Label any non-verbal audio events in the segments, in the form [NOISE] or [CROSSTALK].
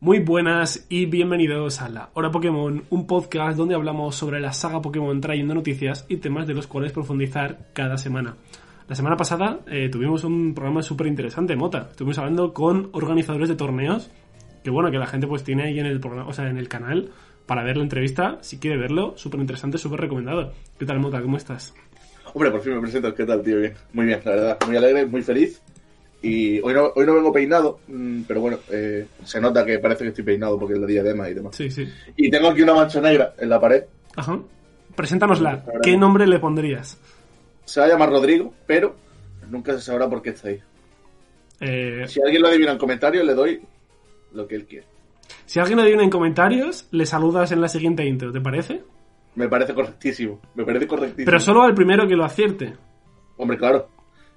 Muy buenas y bienvenidos a la Hora Pokémon, un podcast donde hablamos sobre la saga Pokémon trayendo noticias y temas de los cuales profundizar cada semana. La semana pasada eh, tuvimos un programa súper interesante, Mota. Estuvimos hablando con organizadores de torneos, que bueno, que la gente pues tiene ahí en el programa, o sea, en el canal para ver la entrevista, si quiere verlo, súper interesante, súper recomendado. ¿Qué tal, Mota? ¿Cómo estás? Hombre, por fin me presento. ¿Qué tal, tío? Bien. Muy bien, la verdad. Muy alegre, muy feliz. Y hoy no, hoy no vengo peinado, mm, pero bueno, eh, se nota que parece que estoy peinado porque es la diadema y demás. Sí, sí. Y tengo aquí una mancha negra en la pared. Ajá. Preséntanosla. ¿Qué nombre le pondrías? Se va a llamar Rodrigo, pero nunca se sabrá por qué está ahí. Eh, Si alguien lo adivina en comentarios, le doy lo que él quiere. si alguien adivina en comentarios, le saludas en la siguiente intro, ¿te parece? Me parece correctísimo. Me parece correctísimo. Pero solo al primero que lo acierte. Hombre, claro.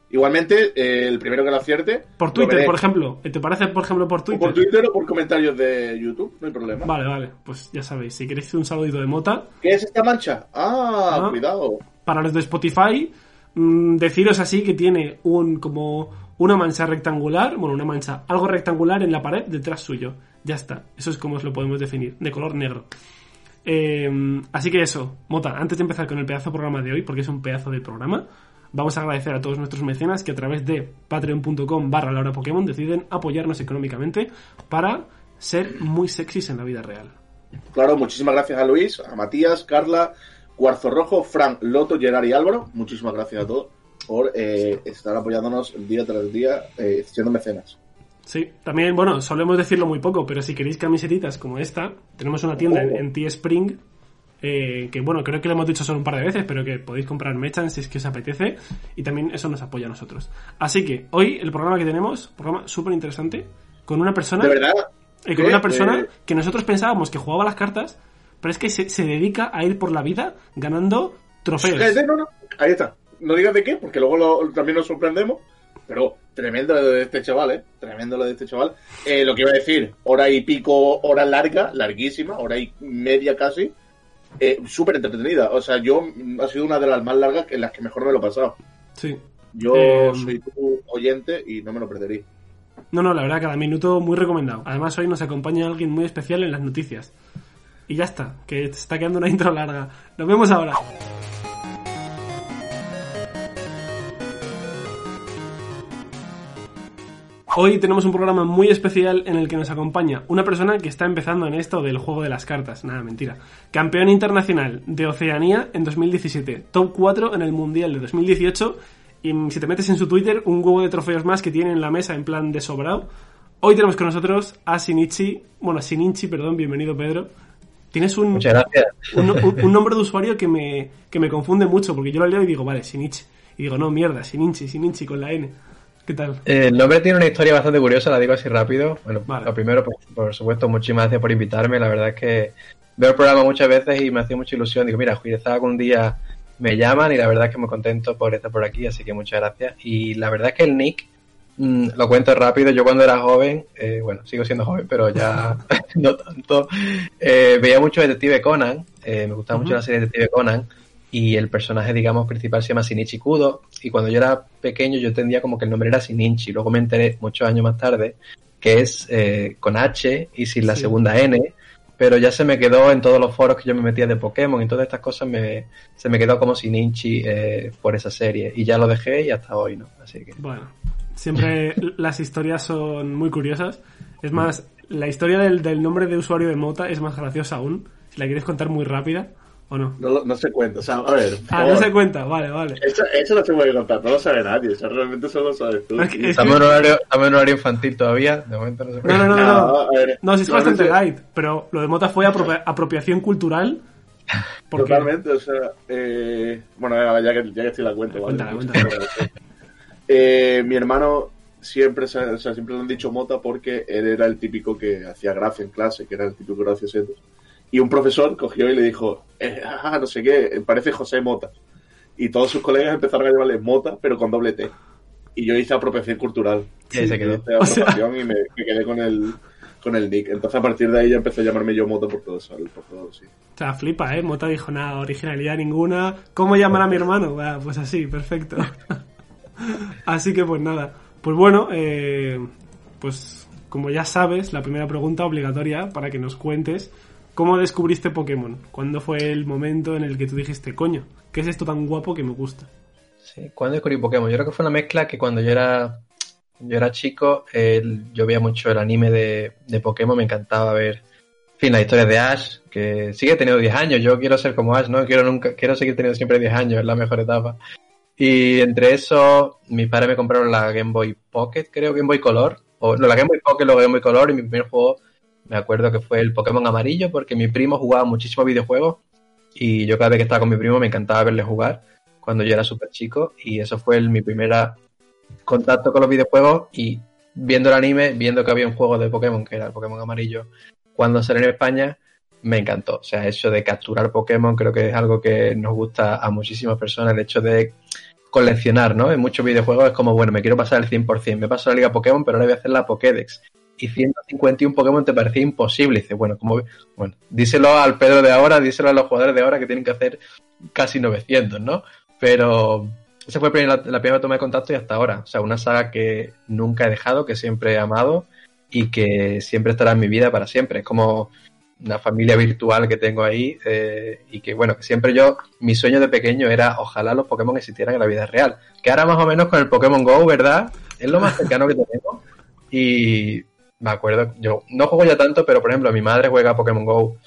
Igualmente, eh, el primero que lo acierte. Por Twitter, por ejemplo. ¿Te parece, por ejemplo, por O Twitter? por Twitter o por comentarios de YouTube, no hay problema. Vale, vale. Pues ya sabéis, si queréis un saludito de mota, ¿Qué es esta mancha? Ah, Ah. cuidado. para los de Spotify, mm, deciros así que tiene un como una mancha rectangular, bueno, una mancha algo rectangular en la pared detrás suyo. Ya está. Eso es como os lo podemos definir, de color negro. Eh, así que eso, Mota, antes de empezar con el pedazo de programa de hoy, porque es un pedazo de programa, vamos a agradecer a todos nuestros mecenas que a través de patreon.com barra la hora Pokémon deciden apoyarnos económicamente para ser muy sexys en la vida real. Claro, muchísimas gracias a Luis, a Matías, Carla, Cuarzo Rojo, Fran, Loto, Gerard y Álvaro. Muchísimas gracias a todos por eh, estar apoyándonos día tras día, eh, siendo mecenas. Sí, también, bueno, solemos decirlo muy poco, pero si queréis camisetitas como esta, tenemos una tienda en, en Teespring, eh, que bueno, creo que lo hemos dicho solo un par de veces, pero que podéis comprar mechan si es que os apetece, y también eso nos apoya a nosotros. Así que hoy el programa que tenemos, programa súper interesante, con una persona, De verdad. eh, con ¿Qué? una persona Eh, que nosotros pensábamos que jugaba las cartas, pero es que se, se dedica a ir por la vida ganando trofeos. eh, no, no, ahí está. No digas de qué, porque luego lo- también nos sorprendemos. Pero tremendo lo de este chaval, ¿eh? Tremendo lo de este chaval. Eh, lo que iba a decir, hora y pico, hora larga, larguísima, hora y media casi. Eh, Súper entretenida. O sea, yo mm, ha sido una de las más largas en las que mejor me lo he pasado. Sí. Yo Eh, soy tu oyente y no me lo perdería. No, no, la verdad, cada minuto muy recomendado. Además, hoy nos acompaña alguien muy especial en las noticias. Y ya está, que está quedando una [LAUGHS] intro larga. Nos vemos ahora. Hoy tenemos un programa muy especial en el que nos acompaña una persona que está empezando en esto del juego de las cartas. Nada, mentira. Campeón internacional de Oceanía en 2017. Top 4 en el Mundial de 2018. Y si te metes en su Twitter, un huevo de trofeos más que tiene en la mesa en plan de sobrado. Hoy tenemos con nosotros a Shinichi. Bueno, Shinichi, perdón, bienvenido Pedro. Tienes un, un, un- un nombre de usuario que me, que me confunde mucho, porque yo lo leo y digo, vale, Shinichi. Y digo, no, mierda, Shinichi, Shinichi con la N. ¿Qué tal? Eh, El nombre tiene una historia bastante curiosa, la digo así rápido. Bueno, Vale. lo primero, por, por supuesto, muchísimas gracias por invitarme. La verdad es que veo el programa muchas veces y me hacía mucha ilusión. Digo, mira, quizás algún día me llaman y la verdad es que me contento por estar por aquí, así que muchas gracias. Y la verdad es que el nick, mm, lo cuento rápido, yo cuando era joven, eh, bueno, sigo siendo joven, pero ya [LAUGHS] [LAUGHS] no tanto, eh, veía mucho Detective Conan, eh, me gustaba mucho la serie Detective Conan y el personaje, digamos, principal se llama Shinichi Kudo y cuando yo era pequeño yo entendía como que el nombre era Shinichi, luego me enteré muchos años más tarde que es eh, con H y sin la Sí. segunda N, pero ya se me quedó en todos los foros que yo me metía de Pokémon y todas estas cosas me, se me quedó como Shinichi eh, por esa serie y ya lo dejé y hasta hoy, ¿no? Así que... Bueno, siempre [LAUGHS] las historias son muy curiosas. Es más, la historia del, del nombre de usuario de Mota es más graciosa aún. Si la quieres contar muy rápida, ¿o no? No, lo- no se cuenta. O sea, a ver. por Ah, no se cuenta, vale, vale. Eso, eso no se puede contar, no lo sabe nadie. Eso realmente solo lo sabes tú. Es que- es Estamos en horario, estamos en horario infantil todavía, de momento no se puede. No, no, no, no. No, ver, No, sí es bastante realmente- light, pero lo de Mota fue apropia- apropiación cultural. Porque... Totalmente, o sea, eh, bueno, ya que, ya que estoy en la cuenta, ¿vale? Cuéntala, cuéntala. Eh, mi hermano siempre, se- o sea, siempre le han dicho Mota porque él era el típico que hacía gracia en clase, que era el típico gracioso. Y un profesor cogió y le dijo, eh, ah, no sé qué, parece José Mota. Y todos sus colegas empezaron a llamarle Mota, pero con doble T. Y yo hice apropiación cultural. Y ahí se quedó. Hice [LAUGHS] O sea- apropiación y me, me quedé con el, con el nick. Entonces a partir de ahí ya empecé a llamarme yo Mota por todo eso, por todo, sí. O sea, flipa, ¿eh? Mota dijo nada, originalidad ninguna. ¿Cómo llamar a mi hermano? Pues así, perfecto. [LAUGHS] así que pues nada. Pues bueno, eh, pues como ya sabes, la primera pregunta obligatoria para que nos cuentes cómo descubriste Pokémon. ¿Cuándo fue el momento en el que tú dijiste, coño, qué es esto tan guapo que me gusta? Sí, ¿cuándo descubrí Pokémon? Yo creo que fue una mezcla que cuando yo era, yo era chico, eh, yo veía mucho el anime de, de Pokémon, me encantaba ver, en fin, las historias de Ash, que sigue teniendo 10 años, yo quiero ser como Ash, ¿no? Quiero nunca, quiero seguir teniendo siempre 10 años, es la mejor etapa. Y entre eso, mis padres me compraron la Game Boy Pocket, creo, Game Boy Color, o no, la Game Boy Pocket, luego Game Boy Color, y mi primer juego, me acuerdo que fue el Pokémon amarillo, porque mi primo jugaba muchísimos videojuegos, y yo cada vez que estaba con mi primo me encantaba verle jugar cuando yo era súper chico y eso fue el- mi primer contacto con los videojuegos y viendo el anime, viendo que había un juego de Pokémon que era el Pokémon amarillo cuando salió en España, me encantó. O sea, eso de capturar Pokémon creo que es algo que nos gusta a muchísimas personas, el hecho de coleccionar, ¿no? En muchos videojuegos es como, bueno, me quiero pasar el 100%, me paso la Liga Pokémon, pero ahora voy a hacer la Pokédex. Y 151 Pokémon te parecía imposible. Y dices, bueno, como, bueno, díselo al Pedro de ahora, díselo a los jugadores de ahora que tienen que hacer casi 900, ¿no? Pero esa fue la primera toma de contacto y hasta ahora. O sea, una saga que nunca he dejado, que siempre he amado y que siempre estará en mi vida para siempre. Es como una familia virtual que tengo ahí eh, y que, bueno, que siempre yo, mi sueño de pequeño era ojalá los Pokémon existieran en la vida real. Que ahora más o menos con el Pokémon Go, ¿verdad? Es lo más cercano que tenemos. Y me acuerdo, yo no juego ya tanto, pero por ejemplo, mi madre juega a Pokémon Go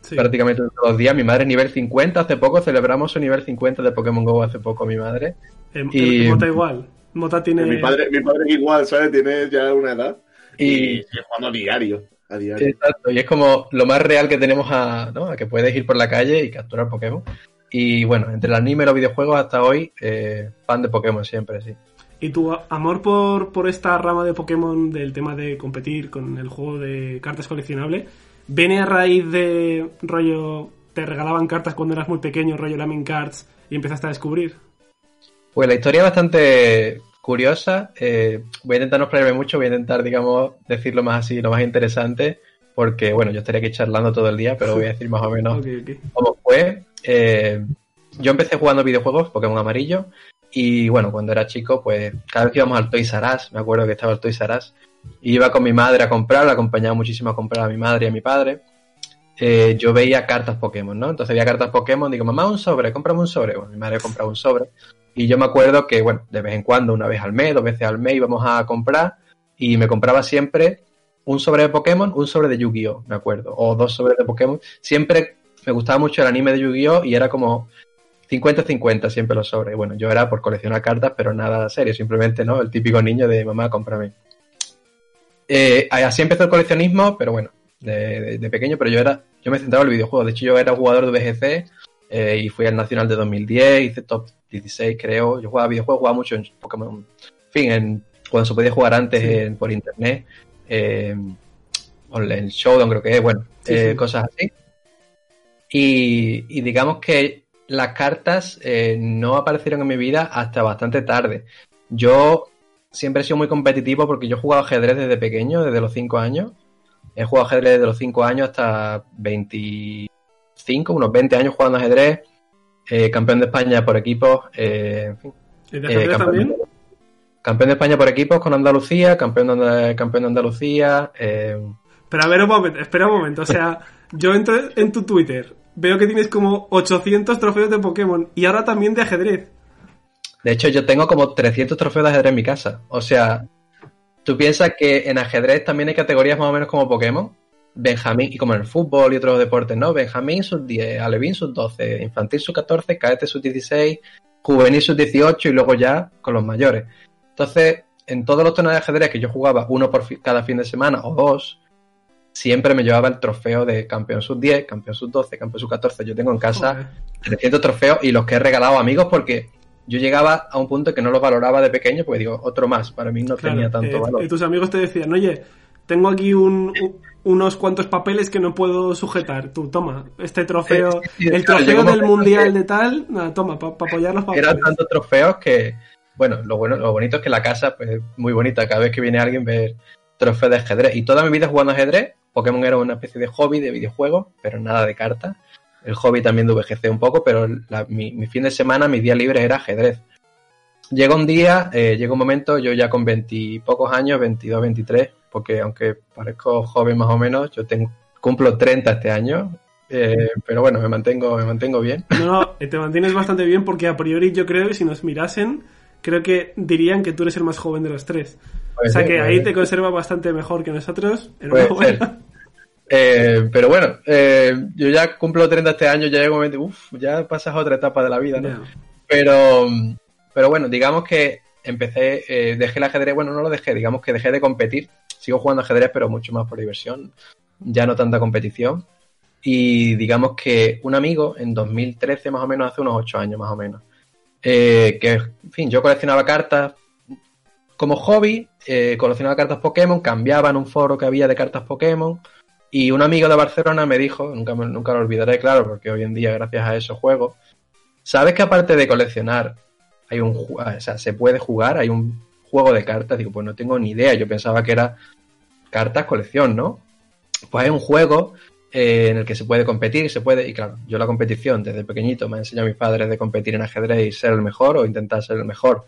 Sí. prácticamente todos los días. Mi madre es nivel 50, hace poco celebramos su nivel 50 de Pokémon Go hace poco, mi madre. Eh, Y- Mota igual. Mota tiene... Mi padre, mi padre es igual, ¿sabes? Tiene ya una edad. Y Y, sigue jugando a diario. A diario. exacto, y es como lo más real que tenemos a, ¿no? a que puedes ir por la calle y capturar Pokémon. Y bueno, entre el anime y los videojuegos hasta hoy, eh, fan de Pokémon siempre, sí. ¿Y tu amor por, por esta rama de Pokémon del tema de competir con el juego de cartas coleccionables viene a raíz de rollo te regalaban cartas cuando eras muy pequeño, rollo Lamin Cards y empezaste a descubrir? Pues la historia es bastante curiosa. eh, voy a intentar no explayarme mucho, voy a intentar, digamos, decirlo más así, lo más interesante, porque, bueno, yo estaría aquí charlando todo el día, pero voy a decir más o menos [LAUGHS] cómo fue. Eh, yo empecé jugando videojuegos, Pokémon Amarillo, y bueno, cuando era chico, pues cada vez que íbamos al Toys R Us, me acuerdo que estaba el Toys R Us, y iba con mi madre a comprar, la acompañaba muchísimo a comprar a mi madre y a mi padre. eh, yo veía cartas Pokémon, ¿no? Entonces veía cartas Pokémon, digo, mamá, un sobre, cómprame un sobre. Bueno, mi madre compraba un sobre. Y yo me acuerdo que, bueno, de vez en cuando, una vez al mes, dos veces al mes íbamos a comprar y me compraba siempre un sobre de Pokémon, un sobre de Yu-Gi-Oh, me acuerdo, o dos sobres de Pokémon. Siempre me gustaba mucho el anime de Yu-Gi-Oh y era como 50-50 siempre los sobres. Bueno, yo era por coleccionar cartas, pero nada serio, simplemente, ¿no? El típico niño de mamá, cómprame. Eh, así empezó el coleccionismo, pero bueno, de, de- de pequeño, pero yo era, yo me centraba en el videojuego. De hecho, yo era jugador de VGC eh, y fui al Nacional de 2010, hice top 16, creo. Yo jugaba videojuegos, jugaba mucho en Pokémon. En fin, en, cuando se podía jugar antes Sí. en- por internet, eh, en Showdown creo que es, bueno, Sí, eh, sí. cosas así. Y, y digamos que las cartas eh, no aparecieron en mi vida hasta bastante tarde. Yo siempre he sido muy competitivo porque yo he jugado ajedrez desde pequeño, desde los 5 años. He jugado ajedrez desde los 5 años hasta 25, unos 20 años jugando ajedrez. Eh, campeón de España por equipos. eh, en fin, ¿Y de ajedrez campeón, también? campeón de España por equipos con Andalucía, campeón de, campeón de Andalucía. Pero a ver un momento, espera un momento. O sea, yo entro en tu Twitter, veo que tienes como 800 trofeos de Pokémon y ahora también de ajedrez. De hecho, yo tengo como 300 trofeos de ajedrez en mi casa. O sea, tú piensas que en ajedrez también hay categorías más o menos como Pokémon. Benjamín, y como en el fútbol y otros deportes, ¿no? Benjamín sub 10, Alevín sub 12, Infantil sub 14, Cadete sub 16, Juvenil sub 18 y luego ya con los mayores. Entonces, en todos los torneos de ajedrez que yo jugaba, uno por cada fin de semana o dos, siempre me llevaba el trofeo de campeón sub 10, campeón sub 12, campeón sub 14. Yo tengo en casa Joder. 300 trofeos y los que he regalado a amigos porque yo llegaba a un punto que no lo valoraba de pequeño, porque digo, otro más, para mí no Claro, tenía tanto eh, valor. eh, tus amigos te decían, oye, tengo aquí un, un- unos cuantos papeles que no puedo sujetar. Tú, toma, este trofeo, sí, sí, el claro, trofeo del mundial que- de tal, nada, toma, para apoyar los papeles. Eran tantos trofeos que, bueno, lo bueno, lo bonito es que la casa, pues, es muy bonita. Cada vez que viene alguien ver trofeos de ajedrez. Y toda mi vida jugando ajedrez, Pokémon era una especie de hobby de videojuego, pero nada de cartas. El hobby también de VGC un poco, pero la- mi, mi fin de semana, mi día libre era ajedrez. Llega un día, eh, llega un momento, yo ya con veintipocos años, 22, 23, porque aunque parezco joven más o menos, yo tengo, cumplo 30 este año, eh, pero bueno, me mantengo, me mantengo bien. [LAUGHS] No, no, eh, te mantienes bastante bien porque a priori yo creo que si nos mirasen, creo que dirían que tú eres el más joven de los tres. Puede o sea ser, que ahí ser. te conserva bastante mejor que nosotros. Puede [LAUGHS] ser. Eh, pero bueno, eh, yo ya cumplo 30 este año, ya llega un momento, uff, ya pasas a otra etapa de la vida, ¿no? Pero, pero bueno, digamos que empecé, eh, dejé el ajedrez, bueno, no lo dejé, digamos que dejé de competir. Sigo jugando ajedrez, pero mucho más por diversión, ya no tanta competición. Y digamos que un amigo en 2013, más o menos, hace unos 8 años más o menos, eh, que, en fin, yo coleccionaba cartas como hobby, eh, coleccionaba cartas Pokémon, cambiaba en un foro que había de cartas Pokémon. Y un amigo de Barcelona me dijo, nunca, lo olvidaré, claro, porque hoy en día, gracias a eso, juego. ¿Sabes que aparte de coleccionar, hay un, ju- o sea, se puede jugar? Hay un juego de cartas. Digo, pues no tengo ni idea. Yo pensaba que era cartas colección, ¿no? Pues hay un juego eh, en el que se puede competir, se puede, y claro, yo la competición desde pequeñito me han enseñado mis padres de competir en ajedrez y ser el mejor o intentar ser el mejor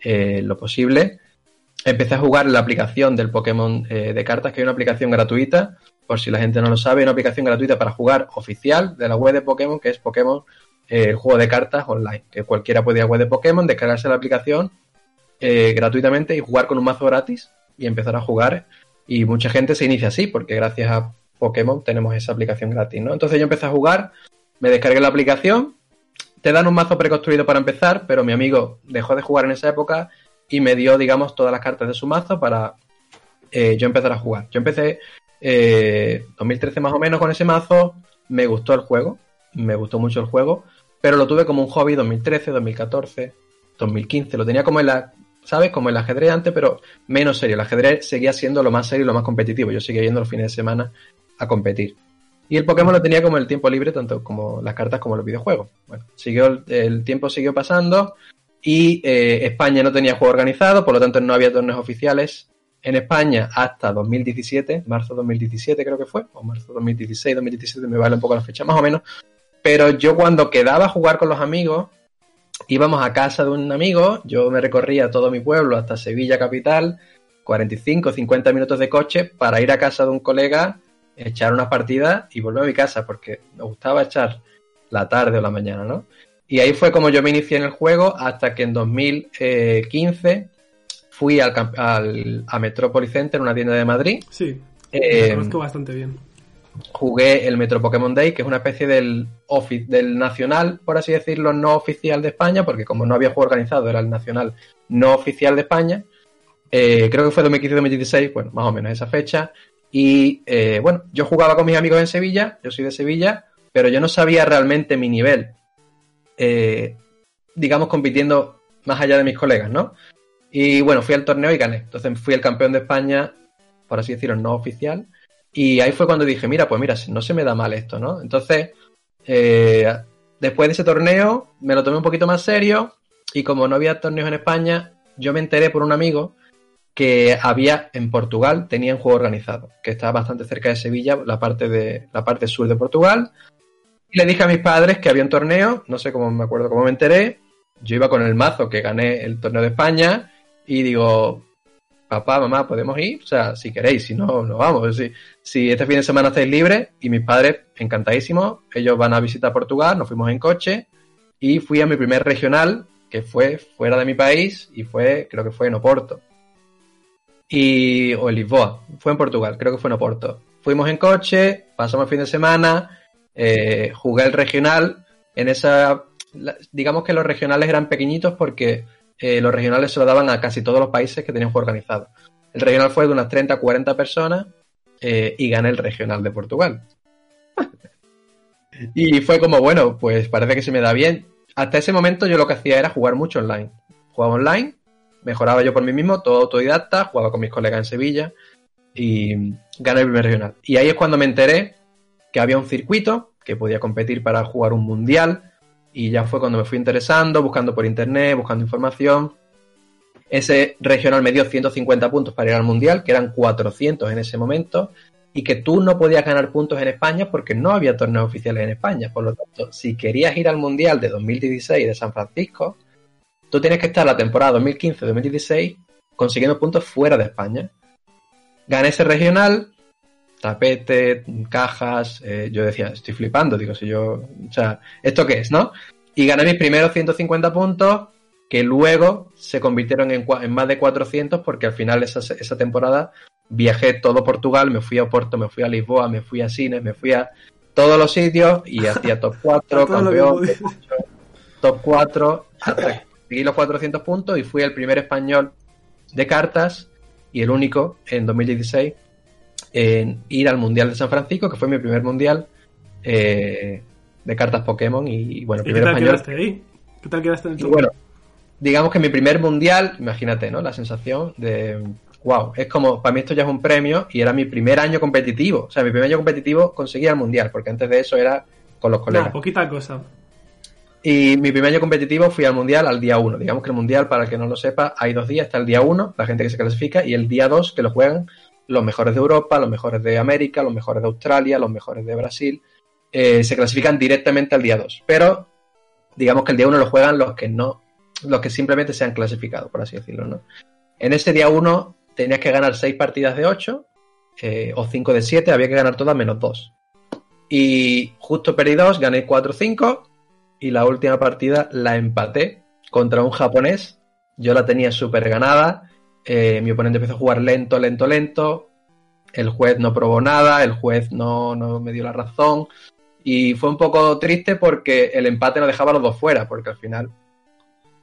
eh, lo posible. Empecé a jugar en la aplicación del Pokémon eh, de cartas, que hay una aplicación gratuita, por si la gente no lo sabe, una aplicación gratuita para jugar oficial de la web de Pokémon, que es Pokémon, eh, el juego de cartas online, que cualquiera puede ir a web de Pokémon, descargarse la aplicación eh, gratuitamente y jugar con un mazo gratis y empezar a jugar. Y mucha gente se inicia así, porque gracias a Pokémon tenemos esa aplicación gratis, ¿no? Entonces yo empecé a jugar, me descargué la aplicación, te dan un mazo preconstruido para empezar, pero mi amigo dejó de jugar en esa época y me dio, digamos, todas las cartas de su mazo para eh, yo empezar a jugar. Yo empecé eh, 2013 más o menos con ese mazo, me gustó el juego, me gustó mucho el juego, pero lo tuve como un hobby 2013, 2014, 2015, lo tenía como en la, ¿sabes? Como el ajedrez antes, pero menos serio. El ajedrez seguía siendo lo más serio y lo más competitivo. Yo seguía yendo los fines de semana a competir. Y el Pokémon lo tenía como el tiempo libre, tanto como las cartas como los videojuegos. Bueno, siguió el, el tiempo siguió pasando y eh, España no tenía juego organizado, por lo tanto no había torneos oficiales en España hasta 2017, marzo 2017 creo que fue, o marzo 2016, 2017, me vale un poco la fecha más o menos. Pero yo cuando quedaba a jugar con los amigos, íbamos a casa de un amigo, yo me recorría todo mi pueblo hasta Sevilla capital, 45, 50 minutos de coche para ir a casa de un colega, echar unas partidas y volver a mi casa, porque me gustaba echar la tarde o la mañana, ¿no? Y ahí fue como yo me inicié en el juego hasta que en 2015 fui al, al- a Metropolis Center, una tienda de Madrid, Sí, Eh, lo conozco bastante bien. jugué el Metro Pokémon Day, que es una especie del, del nacional, por así decirlo, no oficial de España, porque como no había juego organizado, era el nacional no oficial de España. Eh, creo que fue 2015-2016, bueno, más o menos esa fecha. Y eh, bueno, yo jugaba con mis amigos en Sevilla, yo soy de Sevilla, pero yo no sabía realmente mi nivel, eh, digamos, compitiendo más allá de mis colegas, ¿no? Y bueno, fui al torneo y gané. Entonces fui el campeón de España, por así decirlo, no oficial. Y ahí fue cuando dije, mira, pues mira, no se me da mal esto, ¿no? Entonces, eh, después de ese torneo, me lo tomé un poquito más serio y como no había torneos en España, yo me enteré por un amigo que había en Portugal, tenían juego organizado, que estaba bastante cerca de Sevilla, la parte, de, la parte sur de Portugal. Y le dije a mis padres que había un torneo, no sé cómo me acuerdo cómo me enteré. Yo iba con el mazo que gané el torneo de España y digo, papá, mamá, ¿podemos ir? O sea, si queréis, si no, no vamos. Si, si este fin de semana estáis libres, y mis padres, encantadísimos, ellos van a visitar Portugal, nos fuimos en coche y fui a mi primer regional, que fue fuera de mi país y fue, creo que fue en Oporto. Y, o en Lisboa, fue en Portugal, creo que fue en Oporto. Fuimos en coche, pasamos el fin de semana, eh, jugué el regional. En esa, digamos que los regionales eran pequeñitos porque eh, los regionales se lo daban a casi todos los países que tenían juego organizado. El regional fue de unas 30 40 personas eh, y gané el regional de Portugal. [LAUGHS] y fue como, bueno, pues parece que se me da bien. hasta ese momento yo lo que hacía era jugar mucho online. Jugaba online, mejoraba yo por mí mismo, todo autodidacta, jugaba con mis colegas en Sevilla y gané el primer regional. Y ahí es cuando me enteré que había un circuito que podía competir para jugar un mundial y ya fue cuando me fui interesando, buscando por internet, buscando información. Ese regional me dio 150 puntos para ir al mundial, que eran 400 en ese momento, y que tú no podías ganar puntos en España porque no había torneos oficiales en España. Por lo tanto, si querías ir al mundial de 2016 de San Francisco, tú tienes que estar la temporada 2015-2016 consiguiendo puntos fuera de España. Gané ese regional, tapete, cajas, eh, yo decía, estoy flipando, digo, si yo, o sea, ¿esto qué es, no? Y gané mis primeros 150 puntos, que luego se convirtieron en, en más de 400, porque al final esa, esa, temporada viajé todo Portugal, me fui a Oporto, me fui a Lisboa, me fui a Cines, me fui a todos los sitios y hacía top [LAUGHS] 4, campeón, [LAUGHS] top 4, hasta conseguí los 400 puntos y fui el primer español de cartas y el único en 2016 en ir al Mundial de San Francisco, que fue mi primer Mundial eh, de cartas Pokémon y, bueno, ¿Y qué tal quedaste ahí? ¿Qué tal quedaste en el bueno, digamos que mi primer Mundial, imagínate, ¿no? La sensación de, wow, es como, para mí esto ya es un premio y era mi primer año competitivo. O sea, mi primer año competitivo conseguía el Mundial, porque antes de eso era con los colegas. Poquita cosa. Y mi primer año competitivo fui al Mundial al día 1. Digamos que el Mundial, para el que no lo sepa, hay dos días. Está el día 1, la gente que se clasifica, y el día 2, que lo juegan los mejores de Europa, los mejores de América, los mejores de Australia, los mejores de Brasil. Eh, se clasifican directamente al día 2. Pero digamos que el día 1 lo juegan los que no, los que simplemente se han clasificado, por así decirlo, ¿no? En ese día 1 tenías que ganar 6 partidas de 8 eh, o 5 de 7, había que ganar todas menos 2. Y justo perdí 2, gané 4-5 y la última partida la empaté contra un japonés. Yo la tenía súper ganada. Eh, mi oponente empezó a jugar lento, lento, lento. El juez no probó nada, el juez no, no, me dio la razón. Y fue un poco triste porque el empate no dejaba a los dos fuera, porque al final.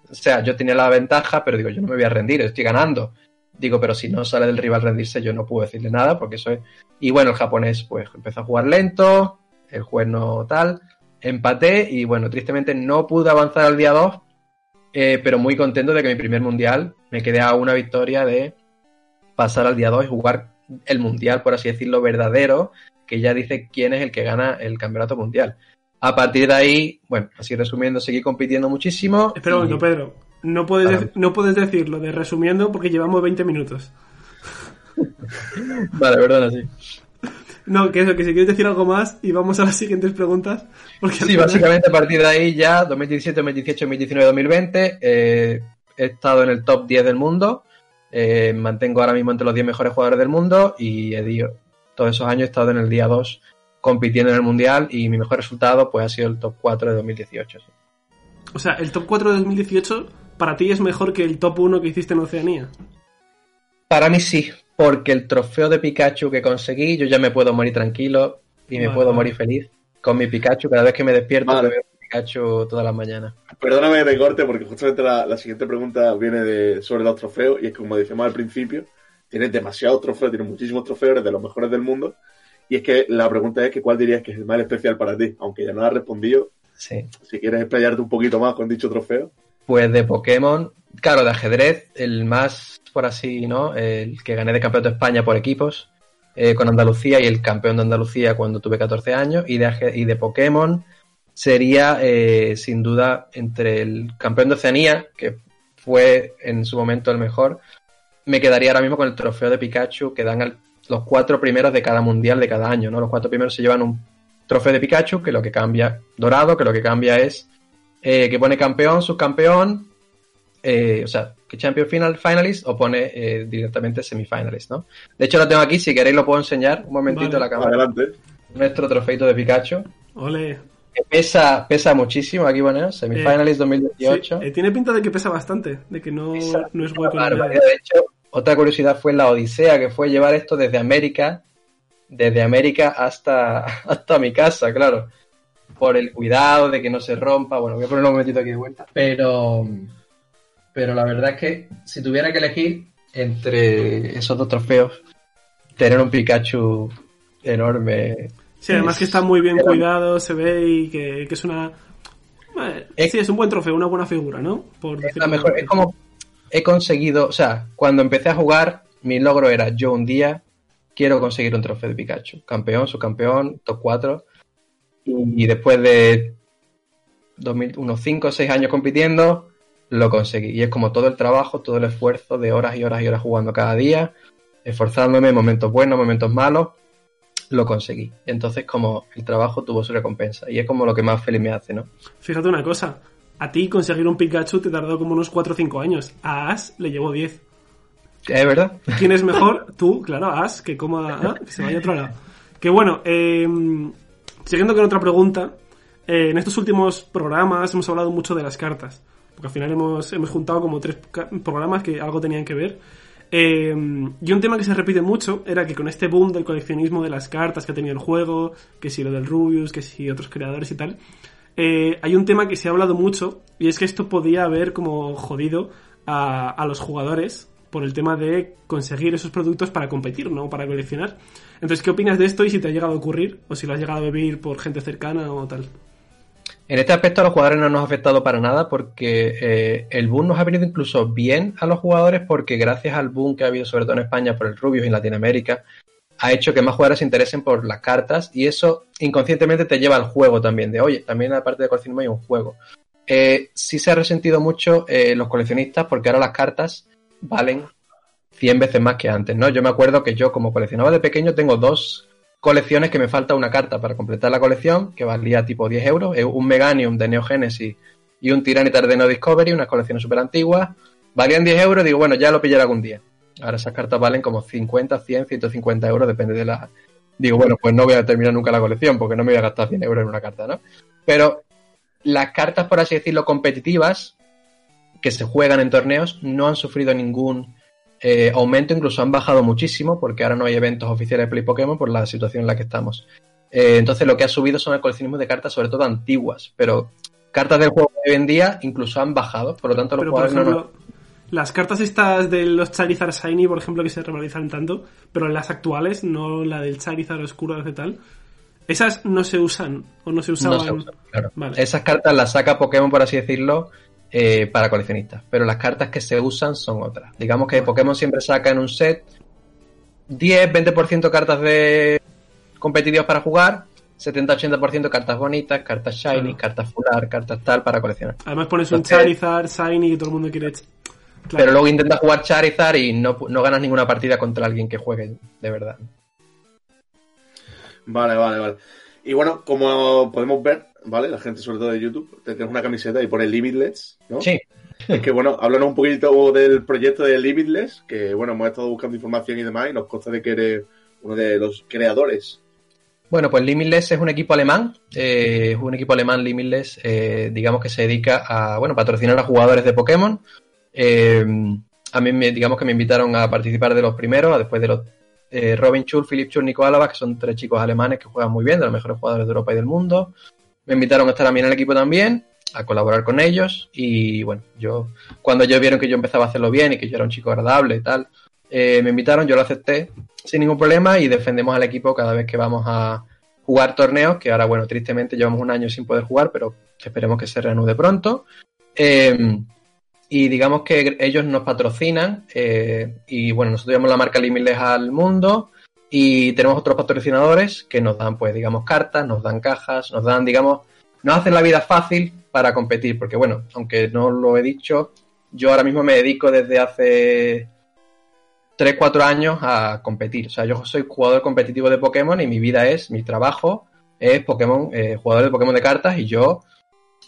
O sea, yo tenía la ventaja, pero digo, yo no me voy a rendir, estoy ganando. Digo, pero si no sale del rival rendirse, yo no puedo decirle nada, porque eso es. Y bueno, el japonés, pues empezó a jugar lento, el juez no tal empaté y bueno, tristemente no pude avanzar al día 2, eh, pero muy contento de que mi primer mundial me quedé a una victoria de pasar al día 2 y jugar el mundial, por así decirlo, verdadero, que ya dice quién es el que gana el campeonato mundial. A partir de ahí, bueno, así resumiendo, seguí compitiendo muchísimo. Espera un momento, Pedro. No puedes, no puedes decirlo de resumiendo porque llevamos 20 minutos. [LAUGHS] vale, perdona, sí. No, que eso, que si quieres decir algo más y vamos a las siguientes preguntas. Porque sí, básicamente a partir de ahí ya, 2017, 2018, 2019, 2020, he estado en el top 10 del mundo, eh, mantengo ahora mismo entre los 10 mejores jugadores del mundo y he dicho, todos esos años he estado en el día 2 compitiendo en el Mundial y mi mejor resultado pues ha sido el top 4 de 2018. O sea, el top 4 de 2018 para ti es mejor que el top 1 que hiciste en Oceanía. Para mí sí, porque el trofeo de Pikachu que conseguí, yo ya me puedo morir tranquilo y me puedo morir feliz con mi Pikachu. Cada vez que me despierto, vale. veo Pikachu todas las mañanas. Perdóname de corte, porque justamente la, siguiente pregunta viene de, sobre los trofeos, y es como decíamos al principio, tienes demasiados trofeos, tienes muchísimos trofeos, eres de los mejores del mundo. Y es que la pregunta es que cuál dirías que es el más especial para ti, aunque ya no has respondido. Sí. Si quieres explayarte un poquito más con dicho trofeo. Pues de Pokémon, claro, de ajedrez, el más por así, ¿no? El que gané de campeonato de España por equipos eh, con Andalucía y el campeón de Andalucía cuando tuve 14 años. Y de, y de Pokémon sería, eh, sin duda, entre el campeón de Oceanía, que fue en su momento el mejor, me quedaría ahora mismo con el trofeo de Pikachu que dan los cuatro primeros de cada mundial de cada año, ¿no? Los cuatro primeros se llevan un trofeo de Pikachu, que lo que cambia, dorado, que lo que cambia es eh, que pone campeón, subcampeón, o sea, que Champion Final Finalist o pone eh, directamente Semifinalist, ¿no? De hecho, lo tengo aquí, si queréis lo puedo enseñar un momentito vale, la cámara. Adelante. Nuestro trofeito de Pikachu. Ole. Que pesa, pesa muchísimo, aquí bueno, Semifinalist Eh, 2018. sí, eh, tiene pinta de que pesa bastante, de que no, Pesa no es hueco. nada. De hecho, otra curiosidad fue la odisea que fue llevar esto desde América, desde América hasta, [LAUGHS] hasta mi casa, claro. Por el cuidado de que no se rompa. Bueno, voy a ponerlo un momentito aquí de vuelta. Pero, pero la verdad es que si tuviera que elegir entre esos dos trofeos, tener un Pikachu enorme. Sí, además es- que está muy bien cuidado, se ve y que, que es una... Eh, Es- sí, es un buen trofeo, una buena figura, ¿no? Por Es, la mejor, es como he conseguido, o sea, cuando empecé a jugar, mi logro era yo un día quiero conseguir un trofeo de Pikachu. Campeón, subcampeón, top 4. Y después de 2000 unos 5 o 6 años compitiendo, lo conseguí. Y es como todo el trabajo, todo el esfuerzo de horas y horas y horas jugando cada día, esforzándome en momentos buenos, momentos malos, lo conseguí. Entonces como el trabajo tuvo su recompensa. Y es como lo que más feliz me hace, ¿no? Fíjate una cosa, a ti conseguir un Pikachu te tardó como unos 4 o 5 años, a Ash le llevó 10. Es verdad. ¿Quién es mejor? [LAUGHS] Tú, claro, Ash, que coma, ah, que se vaya a otro lado. Que bueno, eh, siguiendo con otra pregunta, eh, en estos últimos programas hemos hablado mucho de las cartas, porque al final hemos, hemos juntado como tres programas que algo tenían que ver. Eh, y un tema que se repite mucho era que con este boom del coleccionismo de las cartas que ha tenido el juego, que si lo del Rubius, que si otros creadores y tal, eh, hay un tema que se ha hablado mucho y es que esto podía haber como jodido a, a los jugadores por el tema de conseguir esos productos para competir, no para coleccionar. Entonces, ¿qué opinas de esto y si te ha llegado a ocurrir o si lo has llegado a vivir por gente cercana o tal? En este aspecto a los jugadores no nos ha afectado para nada porque eh, el boom nos ha venido incluso bien a los jugadores porque gracias al boom que ha habido sobre todo en España por el Rubius y en Latinoamérica ha hecho que más jugadores se interesen por las cartas y eso inconscientemente te lleva al juego también de oye, también aparte de coleccionismo hay un juego. Eh, sí se ha resentido mucho eh, los coleccionistas porque ahora las cartas valen 100 veces más que antes, ¿no? Yo me acuerdo que yo como coleccionaba de pequeño tengo dos colecciones que me falta una carta para completar la colección, que valía tipo 10 euros, un Meganium de Neo Genesis y un Tyranitar de Neo Discovery, unas colecciones súper antiguas, valían 10 euros, digo, bueno, ya lo pillaré algún día. Ahora esas cartas valen como 50, 100, 150 euros, depende de la... Digo, bueno, pues no voy a terminar nunca la colección porque no me voy a gastar 100 euros en una carta, ¿no? Pero las cartas, por así decirlo, competitivas, que se juegan en torneos, no han sufrido ningún eh, aumento, incluso han bajado muchísimo, porque ahora no hay eventos oficiales de Play Pokémon por la situación en la que estamos. Eh, entonces lo que ha subido son el coleccionismo de cartas, sobre todo antiguas, pero cartas del juego de hoy en día incluso han bajado, por lo tanto los Pero, por no nos- las cartas estas de los Charizard Shiny, por ejemplo, que se revalorizan tanto, pero las actuales, no la del Charizard Oscuro de tal, esas no se usan o no se usaban. no se usan, claro. Vale. Esas cartas las saca Pokémon, por así decirlo, eh, para coleccionistas, pero las cartas que se usan son otras. Digamos que Pokémon siempre saca en un set 10-20% cartas de competitivas para jugar, 70-80% cartas bonitas, cartas shiny, Claro. cartas fular, cartas tal para coleccionar. Además pones un Charizard Shiny que todo el mundo quiere. Claro. Pero luego intentas jugar Charizard y no, no ganas ninguna partida contra alguien que juegue de verdad. Vale, vale, vale. Y bueno, como podemos ver, ¿vale? La gente, sobre todo de YouTube, te tienes una camiseta y pone Limitless, ¿no? Sí, Es que bueno, háblanos un poquito del proyecto de Limitless, que bueno, hemos estado buscando información y demás, y nos consta de que eres uno de los creadores. Bueno, pues Limitless es un equipo alemán, eh, es un equipo alemán Limitless, eh, digamos que se dedica a, bueno, patrocinar a jugadores de Pokémon. Eh, a mí, me, digamos que me invitaron a participar de los primeros, después de los eh, Robin Schul, Philip Schul, Nico Álava, que son tres chicos alemanes que juegan muy bien, de los mejores jugadores de Europa y del mundo. Me invitaron a estar a mí en el equipo también, a colaborar con ellos, y bueno, yo, cuando ellos vieron que yo empezaba a hacerlo bien y que yo era un chico agradable y tal, eh, me invitaron, yo lo acepté sin ningún problema y defendemos al equipo cada vez que vamos a jugar torneos, que ahora, bueno, tristemente llevamos un año sin poder jugar, pero esperemos que se reanude pronto. Eh, y digamos que ellos nos patrocinan eh, y bueno, nosotros llevamos la marca Limitless al mundo y tenemos otros patrocinadores que nos dan, pues, digamos, cartas, nos dan cajas, nos dan, digamos, nos hacen la vida fácil para competir, porque bueno, aunque no lo he dicho, yo ahora mismo me dedico desde hace 3, 4 años a competir. O sea, yo soy jugador competitivo de Pokémon y mi vida es, mi trabajo es Pokémon, eh, jugador de Pokémon de cartas y yo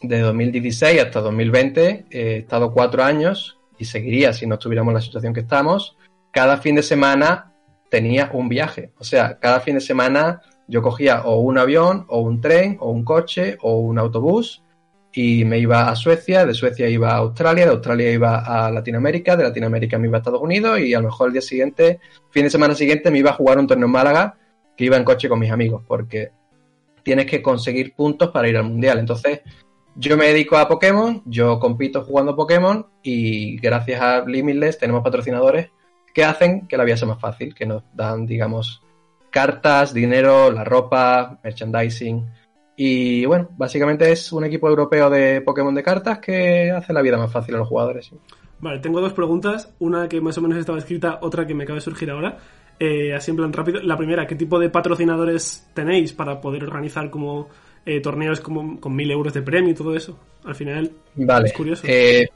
de 2016 hasta 2020 eh, he estado 4 años y seguiría si no estuviéramos en la situación que estamos. Cada fin de semana tenía un viaje. O sea, cada fin de semana yo cogía o un avión o un tren o un coche o un autobús y me iba a Suecia, de Suecia iba a Australia, de Australia iba a Latinoamérica, de Latinoamérica me iba a Estados Unidos y a lo mejor el día siguiente, fin de semana siguiente, me iba a jugar un torneo en Málaga que iba en coche con mis amigos, porque tienes que conseguir puntos para ir al mundial. Entonces, yo me dedico a Pokémon, yo compito jugando Pokémon y gracias a Limitless tenemos patrocinadores que hacen que la vida sea más fácil, que nos dan, digamos, cartas, dinero, la ropa, merchandising Y bueno, básicamente es un equipo europeo de Pokémon de cartas que hace la vida más fácil a los jugadores. Vale, tengo dos preguntas. Una que más o menos estaba escrita, otra que me acaba de surgir ahora. Eh, así en plan rápido. La primera, ¿qué tipo de patrocinadores tenéis para poder organizar como eh, torneos como con mil euros de premio y todo eso? Al final, Vale. es curioso. Eh,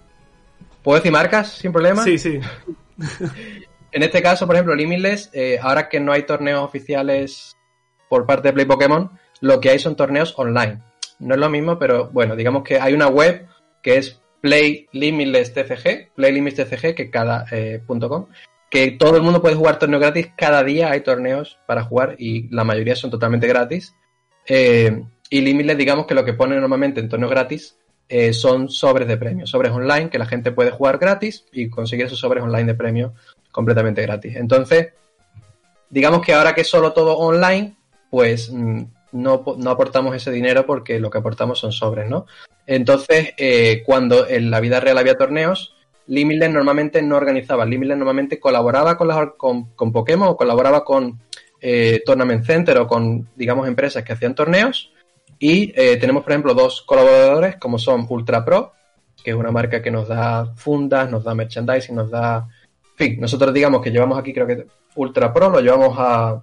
¿Puedo decir marcas sin problema? sí, sí. [LAUGHS] En este caso, por ejemplo, Limitless, eh, ahora que no hay torneos oficiales por parte de Play Pokémon, lo que hay son torneos online. No es lo mismo, pero bueno, digamos que hay una web que es Play Limitless TCG, Play Limitless TCG, que cada eh, punto .com, que todo el mundo puede jugar torneos gratis. Cada día hay torneos para jugar y la mayoría son totalmente gratis. Eh, y Limitless, digamos que lo que pone normalmente en torneos gratis eh, son sobres de premios, sobres online que la gente puede jugar gratis y conseguir esos sobres online de premios completamente gratis. Entonces, digamos que ahora que es solo todo online, pues mm, no, po- no aportamos ese dinero porque lo que aportamos son sobres, ¿no? Entonces, eh, cuando en la vida real había torneos, Limitless normalmente no organizaba. Limitless normalmente colaboraba con, las, con Pokémon o colaboraba con eh, Tournament Center o con, digamos, empresas que hacían torneos. Y eh, tenemos, por ejemplo, dos colaboradores como son Ultra Pro, que es una marca que nos da fundas, nos da merchandising, nos da... En fin, nosotros digamos que llevamos aquí, creo que Ultra Pro, lo llevamos a,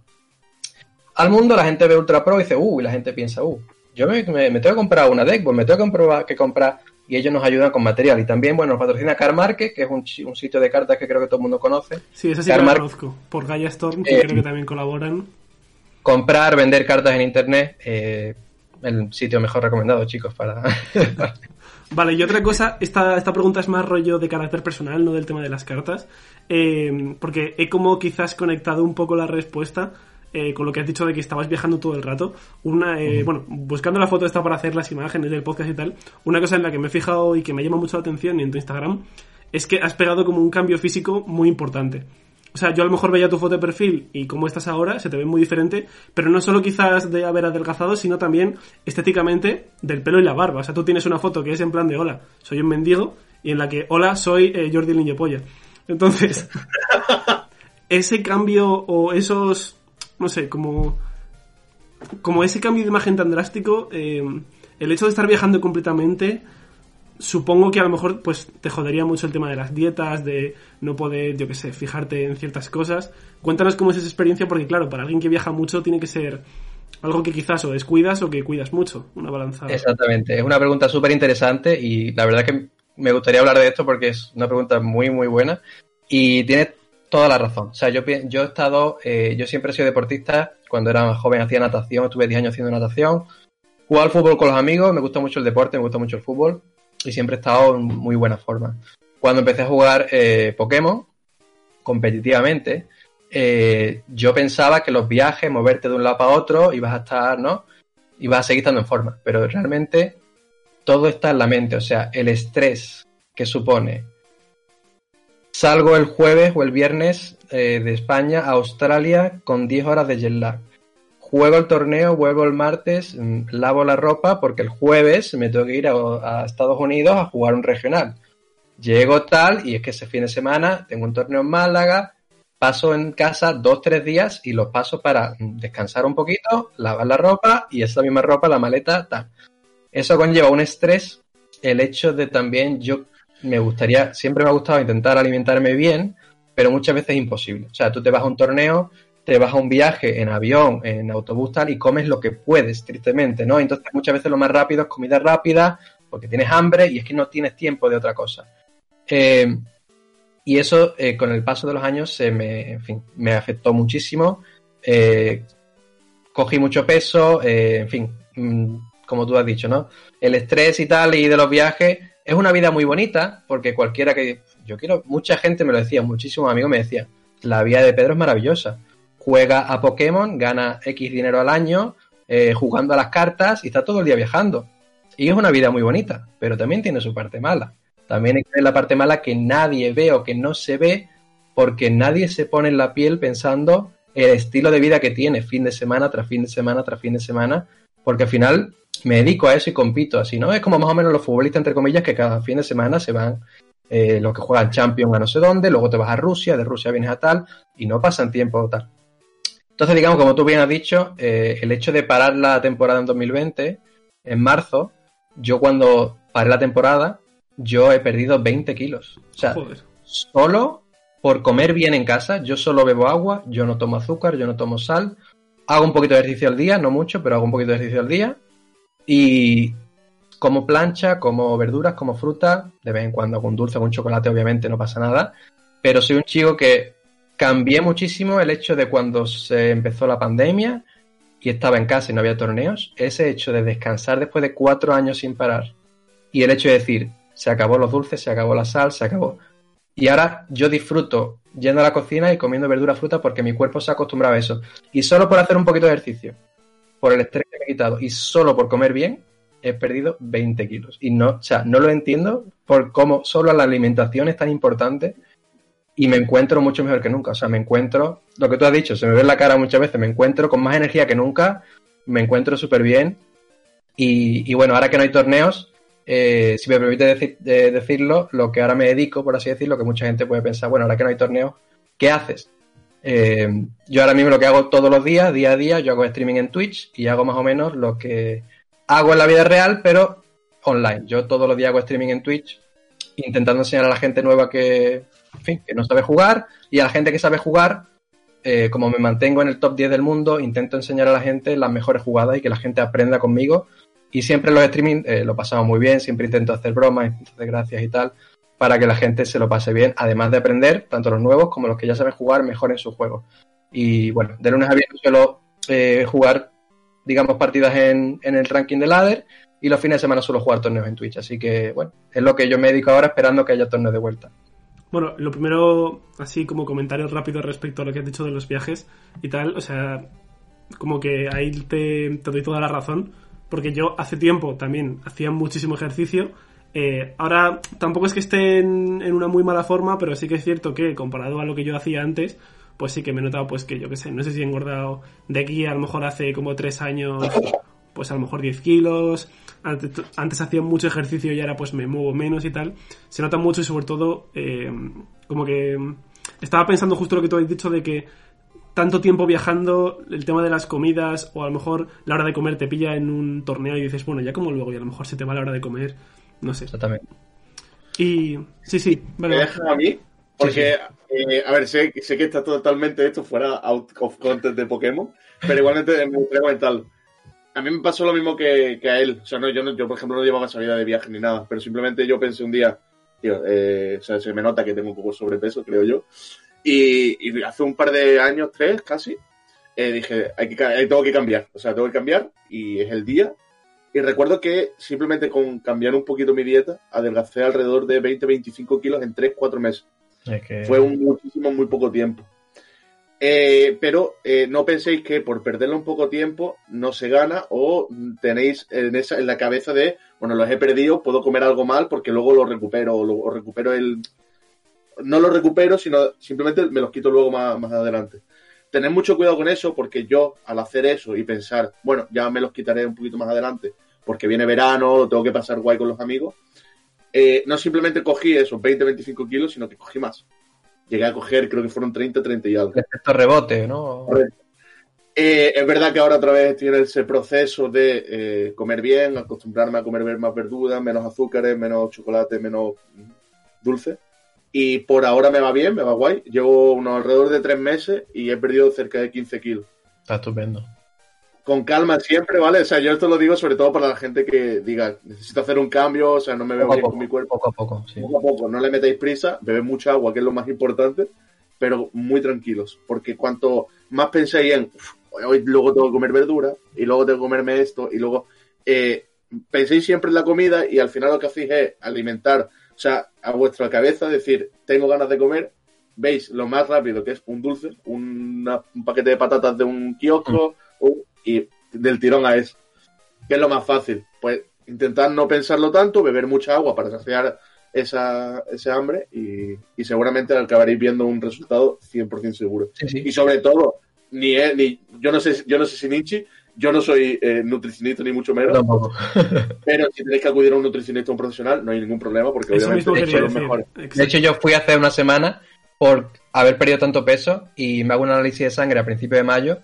al mundo, la gente ve Ultra Pro y dice, uh, y la gente piensa, uh, yo me, me- me tengo que comprar una deck, pues me tengo que comprar, que comprar, y ellos nos ayudan con material. Y también, bueno, nos patrocina Car Market, que es un, sitio de cartas que creo que todo el mundo conoce. Sí, esa sí que Carmar- conozco. Por Gaia Storm, que Eh, creo que también colaboran. Comprar, vender cartas en internet, eh, el sitio mejor recomendado, chicos, para... [LAUGHS] Vale, y otra cosa, esta, esta pregunta es más rollo de carácter personal, no del tema de las cartas. Eh, porque he como quizás conectado un poco la respuesta eh, con lo que has dicho de que estabas viajando todo el rato. Una, eh, Bueno, buscando la foto esta para hacer las imágenes del podcast y tal, una cosa en la que me he fijado y que me llama mucho la atención en tu Instagram es que has pegado como un cambio físico muy importante. O sea, yo a lo mejor veía tu foto de perfil y cómo estás ahora, se te ve muy diferente, pero no solo quizás de haber adelgazado, sino también estéticamente del pelo y la barba. O sea, tú tienes una foto que es en plan de hola, soy un mendigo, y en la que hola, soy eh, Jordi Lingepolla. Entonces, [LAUGHS] ese cambio o esos, no sé, como, como ese cambio de imagen tan drástico, eh, el hecho de estar viajando completamente, supongo que a lo mejor pues te jodería mucho el tema de las dietas, de no poder, yo qué sé, fijarte en ciertas cosas. Cuéntanos cómo es esa experiencia, porque claro, para alguien que viaja mucho tiene que ser algo que quizás o descuidas o que cuidas mucho, una balanza. Exactamente, es una pregunta súper interesante y la verdad que me gustaría hablar de esto porque es una pregunta muy, muy buena y tiene toda la razón. O sea, yo, yo he estado, eh, yo siempre he sido deportista, cuando era joven hacía natación, estuve 10 años haciendo natación, jugaba al fútbol con los amigos, me gusta mucho el deporte, me gusta mucho el fútbol y siempre he estado en muy buena forma. Cuando empecé a jugar eh, Pokémon competitivamente, eh, yo pensaba que los viajes, moverte de un lado para otro, ibas a estar, ¿no? Ibas a seguir estando en forma, pero realmente todo está en la mente, o sea, el estrés que supone. Salgo el jueves o el viernes eh, de España a Australia con 10 horas de jet lag. Juego el torneo, vuelvo el martes, mm, lavo la ropa porque el jueves me tengo que ir a, a Estados Unidos a jugar un regional. Llego tal y es que ese fin de semana tengo un torneo en Málaga, paso en casa dos, tres días y los paso para mm, descansar un poquito, lavar la ropa y esa misma ropa, la maleta, tal. Eso conlleva un estrés, el hecho de también yo me gustaría, siempre me ha gustado intentar alimentarme bien, pero muchas veces es imposible. O sea, tú te vas a un torneo, te vas a un viaje en avión, en autobús tal, y comes lo que puedes, tristemente, ¿no? Entonces muchas veces lo más rápido es comida rápida, porque tienes hambre y es que no tienes tiempo de otra cosa. Eh, y eso eh, con el paso de los años se me, en fin, me afectó muchísimo. Eh, cogí mucho peso, en fin, mm, como tú has dicho, ¿no? El estrés y tal y de los viajes es una vida muy bonita porque cualquiera que yo quiero, mucha gente me lo decía, muchísimos amigos me decían, la vida de Pedro es maravillosa. Juega a Pokémon, gana X dinero al año, eh, jugando a las cartas y está todo el día viajando. Y es una vida muy bonita, pero también tiene su parte mala. También hay la parte mala que nadie ve o que no se ve porque nadie se pone en la piel pensando el estilo de vida que tiene fin de semana tras fin de semana tras fin de semana, porque al final me dedico a eso y compito así, ¿no? Es como más o menos los futbolistas, entre comillas, que cada fin de semana se van, eh, los que juegan Champions a no sé dónde, luego te vas a Rusia, de Rusia vienes a tal, y no pasan tiempo tal. Entonces, digamos, como tú bien has dicho, eh, el hecho de parar la temporada en 2020 en marzo, yo cuando paré la temporada, yo he perdido 20 kilos. O sea, Joder. solo por comer bien en casa, yo solo bebo agua, yo no tomo azúcar, yo no tomo sal, hago un poquito de ejercicio al día, no mucho, pero hago un poquito de ejercicio al día y como plancha, como verduras, como fruta, de vez en cuando con dulce, con chocolate, obviamente no pasa nada, pero soy un chico que cambié muchísimo el hecho de cuando se empezó la pandemia y estaba en casa y no había torneos, ese hecho de descansar después de cuatro años sin parar y el hecho de decir, se acabó los dulces, se acabó la sal, se acabó. Y ahora yo disfruto yendo a la cocina y comiendo verdura, fruta porque mi cuerpo se ha acostumbrado a eso. Y solo por hacer un poquito de ejercicio, por el estrés que me he quitado y solo por comer bien, he perdido 20 kilos. Y no, o sea, no lo entiendo por cómo solo la alimentación es tan importante y me encuentro mucho mejor que nunca. O sea, me encuentro, lo que tú has dicho, se me ve en la cara muchas veces, me encuentro con más energía que nunca, me encuentro súper bien. Y, y bueno, ahora que no hay torneos, eh, si me permite deci- de- decirlo, lo que ahora me dedico, por así decirlo, que mucha gente puede pensar, bueno, ahora que no hay torneos, ¿qué haces? Eh, yo ahora mismo lo que hago todos los días, día a día, yo hago streaming en Twitch y hago más o menos lo que hago en la vida real, pero online. Yo todos los días hago streaming en Twitch, intentando enseñar a la gente nueva que, en fin, que no sabe jugar y a la gente que sabe jugar, eh, como me mantengo en el top 10 del mundo, intento enseñar a la gente las mejores jugadas y que la gente aprenda conmigo. Y siempre los streaming eh, lo pasamos muy bien, siempre intento hacer bromas, intento hacer gracias y tal, para que la gente se lo pase bien, además de aprender, tanto los nuevos como los que ya saben jugar mejor en su juego. Y bueno, de lunes a viernes suelo eh, jugar, digamos, partidas en, en el ranking de ladder y los fines de semana suelo jugar torneos en Twitch. Así que, bueno, es lo que yo me dedico ahora esperando que haya torneos de vuelta. Bueno, lo primero, así como comentario rápido respecto a lo que has dicho de los viajes y tal, o sea, como que ahí te, te doy toda la razón, porque yo hace tiempo también hacía muchísimo ejercicio. eh, ahora tampoco es que esté en, en una muy mala forma, pero sí que es cierto que comparado a lo que yo hacía antes, pues sí que me he notado, pues que yo qué sé, no sé si he engordado de aquí a lo mejor hace como tres años, pues a lo mejor 10 kilos. Antes, antes hacía mucho ejercicio y ahora pues me muevo menos y tal. Se nota mucho y sobre todo, eh, como que estaba pensando justo lo que tú has dicho de que tanto tiempo viajando, el tema de las comidas, o a lo mejor la hora de comer te pilla en un torneo y dices, bueno, ya como luego, y a lo mejor se te va la hora de comer, no sé. Exactamente. Y sí, sí, vale, ¿Me dejan a mí? Porque, eh, a ver, sé, sé que está totalmente esto fuera out of content de Pokémon, pero igualmente me gustaría comentarlo. A mí me pasó lo mismo que, que a él. O sea, no, yo, no, yo, por ejemplo, no llevaba salida de viaje ni nada, pero simplemente yo pensé un día, tío, eh, o sea, se me nota que tengo un poco de sobrepeso, creo yo. Y, y hace un par de años, tres casi, eh, dije, hay que, eh, tengo que cambiar. O sea, tengo que cambiar y es el día. Y recuerdo que simplemente con cambiar un poquito mi dieta, adelgacé alrededor de 20-25 kilos en 3-4 meses. Es que... Fue un muchísimo, muy poco tiempo. Eh, pero eh, no penséis que por perderlo un poco tiempo no se gana o tenéis en, esa, en la cabeza de, bueno, los he perdido, puedo comer algo mal porque luego lo recupero o, lo, recupero el... No lo recupero, sino simplemente me los quito luego más, más adelante. Tened mucho cuidado con eso porque yo al hacer eso y pensar, bueno, ya me los quitaré un poquito más adelante porque viene verano, tengo que pasar guay con los amigos, eh, no simplemente cogí esos 20-25 kilos, sino que cogí más. Llegué a coger, creo que fueron 30, 30 y algo. El efecto rebote, ¿no? Eh, es verdad que ahora otra vez estoy en ese proceso de eh, comer bien, acostumbrarme a comer más verduras, menos azúcares, menos chocolate, menos dulce. Y por ahora me va bien, me va guay. Llevo unos alrededor de tres meses y he perdido cerca de 15 kilos. Está estupendo. Con calma siempre, ¿vale? O sea, yo esto lo digo sobre todo para la gente que diga, necesito hacer un cambio, o sea, no me veo bien con mi cuerpo. poco a poco, sí. poco a poco, no le metáis prisa, bebed mucha agua, que es lo más importante, pero muy tranquilos, porque cuanto más pensáis en, "Uf, hoy luego tengo que comer verdura, y luego tengo que comerme esto, y luego eh, penséis siempre en la comida y al final lo que hacéis es alimentar, o sea, a vuestra cabeza, decir, tengo ganas de comer, veis lo más rápido que es un dulce, una- un paquete de patatas de un kiosco, o- y del tirón a eso. ¿Qué es lo más fácil? Pues intentar no pensarlo tanto, beber mucha agua para saciar esa, ese hambre y, y seguramente acabaréis viendo un resultado 100% seguro. Sí, sí. Y sobre todo, ni, él, ni yo no sé yo no sé si Ninchi, yo no soy eh, nutricionista ni mucho menos, Tampoco. [LAUGHS] pero si tenéis que acudir a un nutricionista o un profesional, no hay ningún problema porque Eso obviamente de son los mejores. De hecho, yo fui hace una semana por haber perdido tanto peso y me hago un análisis de sangre a principios de mayo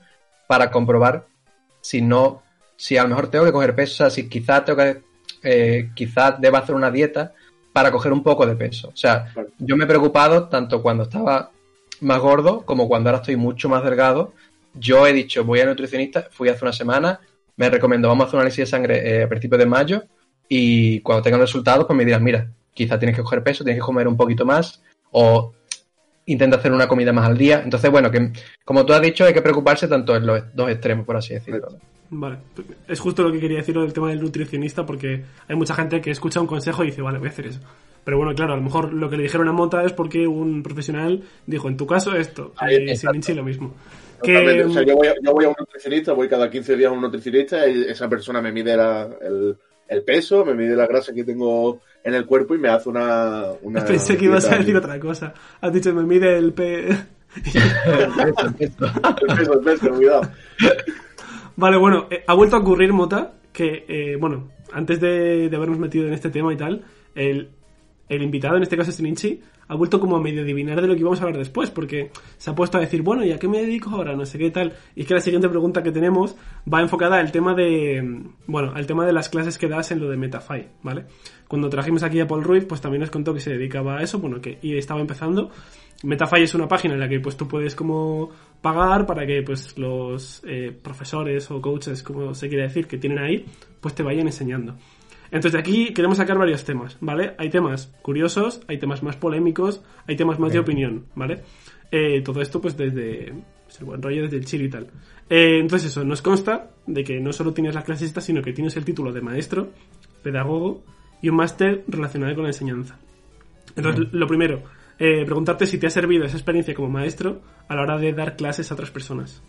para comprobar si no si a lo mejor tengo que coger peso, o sea, si quizás tengo que, eh, quizás deba hacer una dieta para coger un poco de peso. O sea, Claro. yo me he preocupado tanto cuando estaba más gordo como cuando ahora estoy mucho más delgado. Yo he dicho, voy al nutricionista, fui hace una semana, me recomendó, vamos a hacer un análisis de sangre eh, a principios de mayo y cuando tengan los resultados, pues me dirán, mira, quizás tienes que coger peso, tienes que comer un poquito más o intenta hacer una comida más al día. Entonces, bueno, que como tú has dicho, hay que preocuparse tanto en los dos extremos, por así decirlo. ¿no? Vale, es justo lo que quería decir del tema del nutricionista porque hay mucha gente que escucha un consejo y dice, vale, voy a hacer eso. Pero bueno, claro, a lo mejor lo que le dijeron a Mota es porque un profesional dijo, en tu caso esto, Ahí, y. Sininchi lo mismo. Que, O sea, yo, voy a, yo voy a un nutricionista, voy cada 15 días a un nutricionista y esa persona me mide la- el, el peso, me mide la grasa que tengo en el cuerpo y me hace una... una pensé que ibas a decir otra cosa. Has dicho, me mide el P... [LAUGHS] El peso, el peso, cuidado. Vale, bueno, eh, ha vuelto a ocurrir, Mota, que, eh, bueno, antes de, de habernos metido en este tema y tal, el, el invitado, en este caso Sininchi, ha vuelto como a medio adivinar de lo que íbamos a hablar después, porque se ha puesto a decir, bueno, ¿y a qué me dedico ahora? No sé qué tal. Y es que la siguiente pregunta que tenemos va enfocada al tema de, bueno, al tema de las clases que das en lo de Metafy, ¿vale? Cuando trajimos aquí a Paul Ruiz, pues también nos contó que se dedicaba a eso, bueno, que y estaba empezando. Metafy es una página en la que pues tú puedes como pagar para que pues los eh, profesores o coaches, como se quiere decir, que tienen ahí, pues te vayan enseñando. Entonces de aquí queremos sacar varios temas, ¿vale? Hay temas curiosos, hay temas más polémicos, hay temas más de opinión, ¿vale? Eh, todo esto pues desde pues, el buen rollo, desde el chill y tal. Eh, entonces eso, nos consta de que no solo tienes las clases estas, sino que tienes el título de maestro, pedagogo y un máster relacionado con la enseñanza. Entonces, lo primero, eh, preguntarte si te ha servido esa experiencia como maestro a la hora de dar clases a otras personas.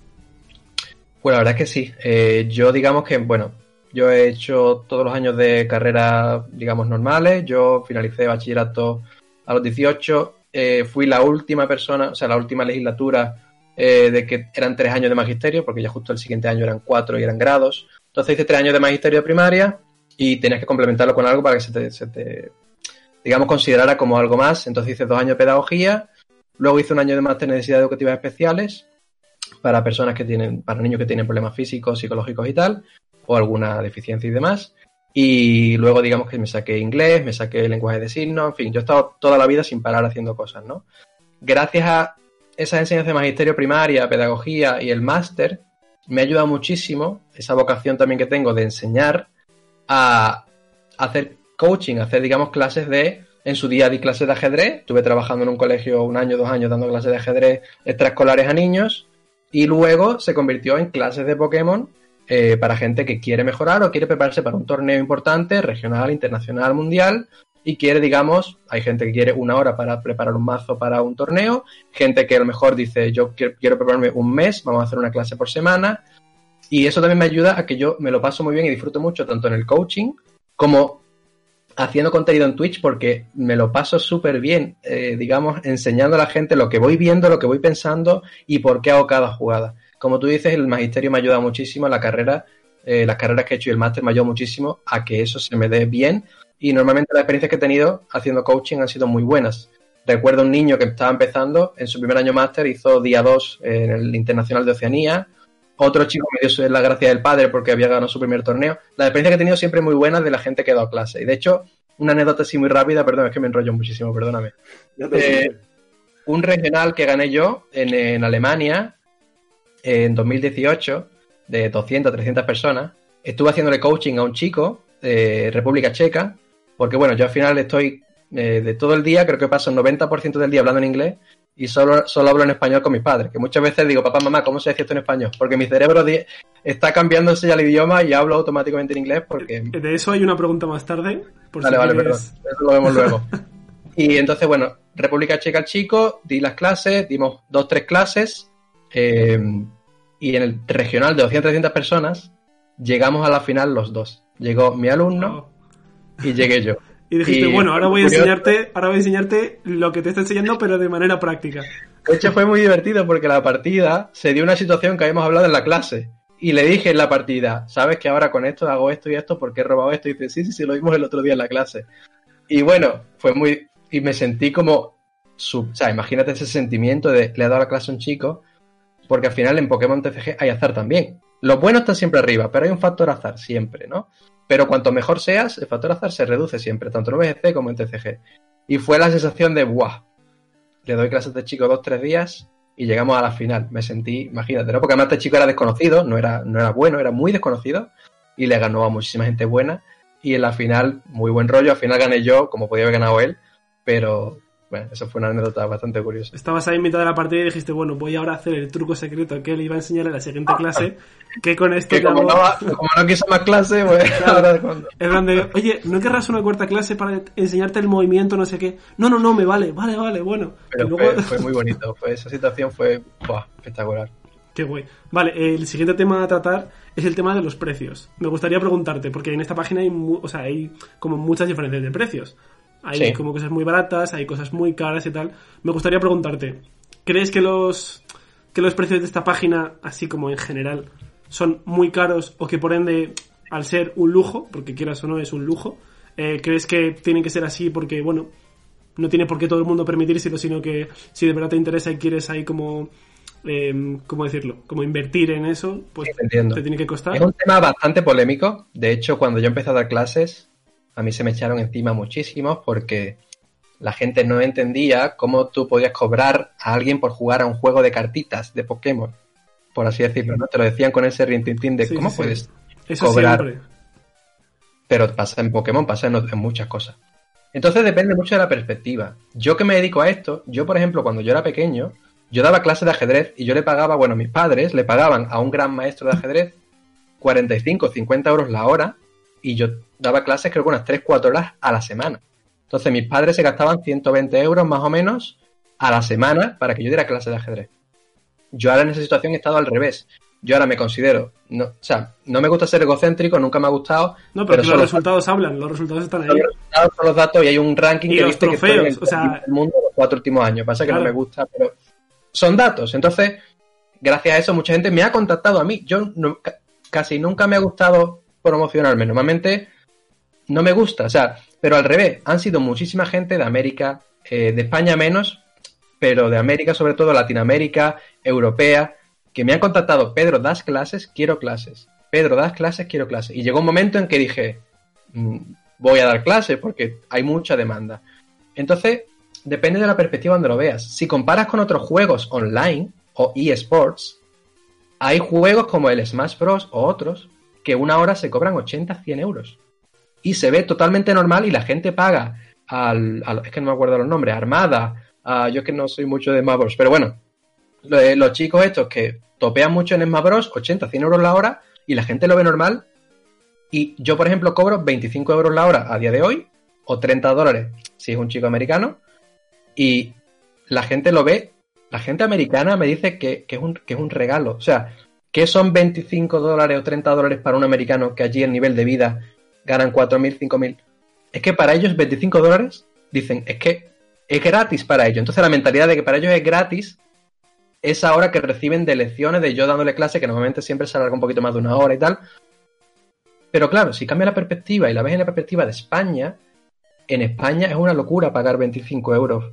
Pues la verdad es que sí. Yo digamos que, bueno, yo he hecho todos los años de carrera, digamos, normales. Yo finalicé bachillerato a los 18. eh, fui la última persona, o sea, la última legislatura eh, de que eran tres años de magisterio, porque ya justo el siguiente año eran cuatro y eran grados. Entonces hice tres años de magisterio de primaria y tenías que complementarlo con algo para que se te, se te, digamos, considerara como algo más. Entonces hice dos años de pedagogía, luego hice un año de máster en necesidades educativas especiales para personas que tienen, para niños que tienen problemas físicos, psicológicos y tal, o alguna deficiencia y demás. Y luego, digamos que me saqué inglés, me saqué lenguaje de signos, en fin, yo he estado toda la vida sin parar haciendo cosas, ¿no? Gracias a esas enseñanzas de magisterio primaria, pedagogía y el máster, me ha ayudado muchísimo esa vocación también que tengo de enseñar a hacer coaching, hacer, digamos, clases de. En su día di clases de ajedrez, estuve trabajando en un colegio un año, dos años dando clases de ajedrez extraescolares a niños, y luego se convirtió en clases de Pokémon eh, para gente que quiere mejorar o quiere prepararse para un torneo importante, regional, internacional, mundial, y quiere, digamos, hay gente que quiere una hora para preparar un mazo para un torneo, gente que a lo mejor dice, yo quiero, quiero prepararme un mes, vamos a hacer una clase por semana, y eso también me ayuda a que yo me lo paso muy bien y disfruto mucho, tanto en el coaching como haciendo contenido en Twitch, porque me lo paso súper bien, eh, digamos, enseñando a la gente lo que voy viendo, lo que voy pensando y por qué hago cada jugada. Como tú dices, el magisterio me ayuda muchísimo, la carrera, eh, las carreras que he hecho y el máster me ayudó muchísimo a que eso se me dé bien. Y normalmente las experiencias que he tenido haciendo coaching han sido muy buenas. Recuerdo un niño que estaba empezando, en su primer año máster hizo día 2 en el Internacional de Oceanía. Otro chico me dio la gracia del padre porque había ganado su primer torneo. La experiencia que he tenido siempre muy buena de la gente que ha dado clase. Y de hecho, una anécdota así muy rápida, perdón, es que me enrollo muchísimo, perdóname. Eh, un regional que gané yo en, en Alemania en 2018 de 200, 300 personas. Estuve haciéndole coaching a un chico de República Checa, porque bueno, yo al final estoy eh, de todo el día, creo que paso el 90% del día hablando en inglés y solo, solo hablo en español con mis padres, que muchas veces digo, papá, mamá, ¿cómo se dice esto en español? Porque mi cerebro está cambiándose ya el idioma y hablo automáticamente en inglés porque De eso hay una pregunta más tarde. Por Vale, si vale, perdón. Eso lo vemos luego. [LAUGHS] Y entonces, bueno, República Checa al chico, di las clases, dimos dos, tres clases, eh, y en el regional de 200, 300 personas, llegamos a la final los dos. Llegó mi alumno Oh. y llegué yo. [LAUGHS] Y dijiste, Y- bueno, ahora voy a enseñarte, ahora voy a enseñarte lo que te está enseñando, pero de manera práctica. De hecho, fue muy divertido porque la partida se dio una situación que habíamos hablado en la clase. Y le dije en la partida, sabes que ahora con esto hago esto y esto porque he robado esto. Y dice, sí, sí, sí, lo vimos el otro día en la clase. Y bueno, fue muy. Y me sentí como. sub- o sea, imagínate ese sentimiento de le he dado la clase a un chico, porque al final en Pokémon TCG hay azar también. Los buenos están siempre arriba, pero hay un factor azar siempre, ¿no? Pero cuanto mejor seas, el factor azar se reduce siempre, tanto en VGC como en TCG. Y fue la sensación de, ¡buah! Le doy clases de chico dos, tres días y llegamos a la final. Me sentí, imagínate, ¿no? Porque además este chico era desconocido, no era, no era bueno, era muy desconocido y le ganó a muchísima gente buena. Y en la final, muy buen rollo, al final gané yo, como podía haber ganado él, pero bueno, eso fue una anécdota bastante curiosa. Estabas ahí en mitad de la partida y dijiste, bueno, voy ahora a hacer el truco secreto que él iba a enseñar en la siguiente clase, que con esto Que como, hago- no, como no quiso más clase, pues ahora de cuando- En plan de, oye, ¿no querrás una cuarta clase para enseñarte el movimiento, no sé qué? No, no, no, me vale, vale, vale, bueno. Pero luego... fue, [LAUGHS] fue muy bonito, fue, esa situación fue buah, espectacular. Qué guay. Vale, el siguiente tema a tratar es el tema de los precios. Me gustaría preguntarte, porque en esta página hay, mu- o sea, hay como muchas diferencias de precios. Hay Sí. como cosas muy baratas, hay cosas muy caras y tal. Me gustaría preguntarte, ¿crees que los, que los precios de esta página, así como en general, son muy caros o que por ende, al ser un lujo, porque quieras o no es un lujo, eh, ¿crees que tienen que ser así porque, bueno, no tiene por qué todo el mundo permitírselo, sino que si de verdad te interesa y quieres ahí como, eh, ¿cómo decirlo? Como invertir en eso, pues Sí, te te tiene que costar. Es un tema bastante polémico. De hecho, cuando yo empecé a dar clases, a mí se me echaron encima muchísimos porque la gente no entendía cómo tú podías cobrar a alguien por jugar a un juego de cartitas de Pokémon, por así decirlo, ¿no? Te lo decían con ese rintintín de Sí, cómo sí, puedes Eso cobrar. siempre. pero pasa en Pokémon, pasa en, en muchas cosas. Entonces depende mucho de la perspectiva. Yo que me dedico a esto, yo por ejemplo cuando yo era pequeño, yo daba clases de ajedrez y yo le pagaba, bueno, mis padres le pagaban a un gran maestro de ajedrez 45, 50 euros la hora y yo daba clases creo que unas 3, 4 horas a la semana. Entonces mis padres se gastaban 120 euros más o menos a la semana para que yo diera clases de ajedrez. Yo ahora en esa situación he estado al revés. Yo ahora me considero, no, o sea, no me gusta ser egocéntrico, nunca me ha gustado, No, pero, pero los resultados hablan, los resultados están ahí. los resultados son los datos y hay un ranking Y que los dice que estoy trofeos, en el o sea- del mundo los cuatro últimos años. Pasa que Claro. no me gusta, pero son datos. Entonces, gracias a eso, mucha gente me ha contactado a mí. Yo no- casi nunca me ha gustado promocionarme. Normalmente no me gusta, o sea, pero al revés, han sido muchísima gente de América, eh, de España menos, pero de América, sobre todo Latinoamérica, europea, que me han contactado, Pedro, das clases, quiero clases. Pedro, das clases, quiero clases. Y llegó un momento en que dije, mm, voy a dar clases porque hay mucha demanda. Entonces, depende de la perspectiva donde lo veas. Si comparas con otros juegos online o eSports, hay juegos como el Smash Bros. o otros que una hora se cobran 80, 100 euros. Y se ve totalmente normal y la gente paga al, es que no me acuerdo los nombres, Armada, yo es que no soy mucho de Smash Bros. Pero bueno, los chicos estos que topean mucho en Smash Bros. 80, 100 euros la hora y la gente lo ve normal. Y yo, por ejemplo, cobro 25 euros la hora a día de hoy o 30 dólares si es un chico americano. Y la gente lo ve, la gente americana me dice que, que es, un, que es un regalo. O sea, ¿qué son 25 dólares o 30 dólares para un americano que allí el nivel de vida ganan 4.000, 5.000? Es que para ellos 25 dólares, dicen, es que es gratis para ellos. Entonces la mentalidad de que para ellos es gratis esa hora que reciben de lecciones de yo dándole clase, que normalmente siempre se alarga un poquito más de una hora y tal. Pero claro, si cambia la perspectiva y la ves en la perspectiva de España, en España es una locura pagar 25 euros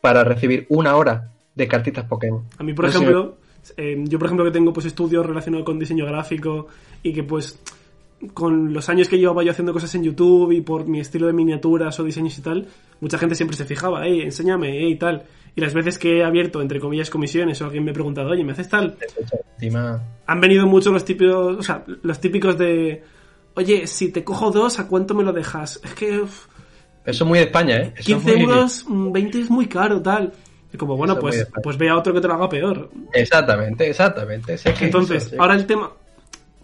para recibir una hora de cartitas Pokémon. A mí, por ejemplo, eh, yo por ejemplo que tengo pues estudios relacionados con diseño gráfico y que pues con los años que llevaba yo haciendo cosas en YouTube y por mi estilo de miniaturas o diseños y tal, mucha gente siempre se fijaba, hey, enséñame, hey, y tal. Y las veces que he abierto, entre comillas, comisiones o alguien me ha preguntado, oye, ¿me haces tal? Han venido mucho los típicos, o sea, los típicos de, oye, si te cojo dos, ¿a cuánto me lo dejas? Es que uf, eso es muy de España, ¿eh? Eso es 15 muy- euros, mm, 20 es muy caro, tal. Y como, bueno, Eso pues, pues ve a otro que te lo haga peor. Exactamente, exactamente. Entonces, ahora el tema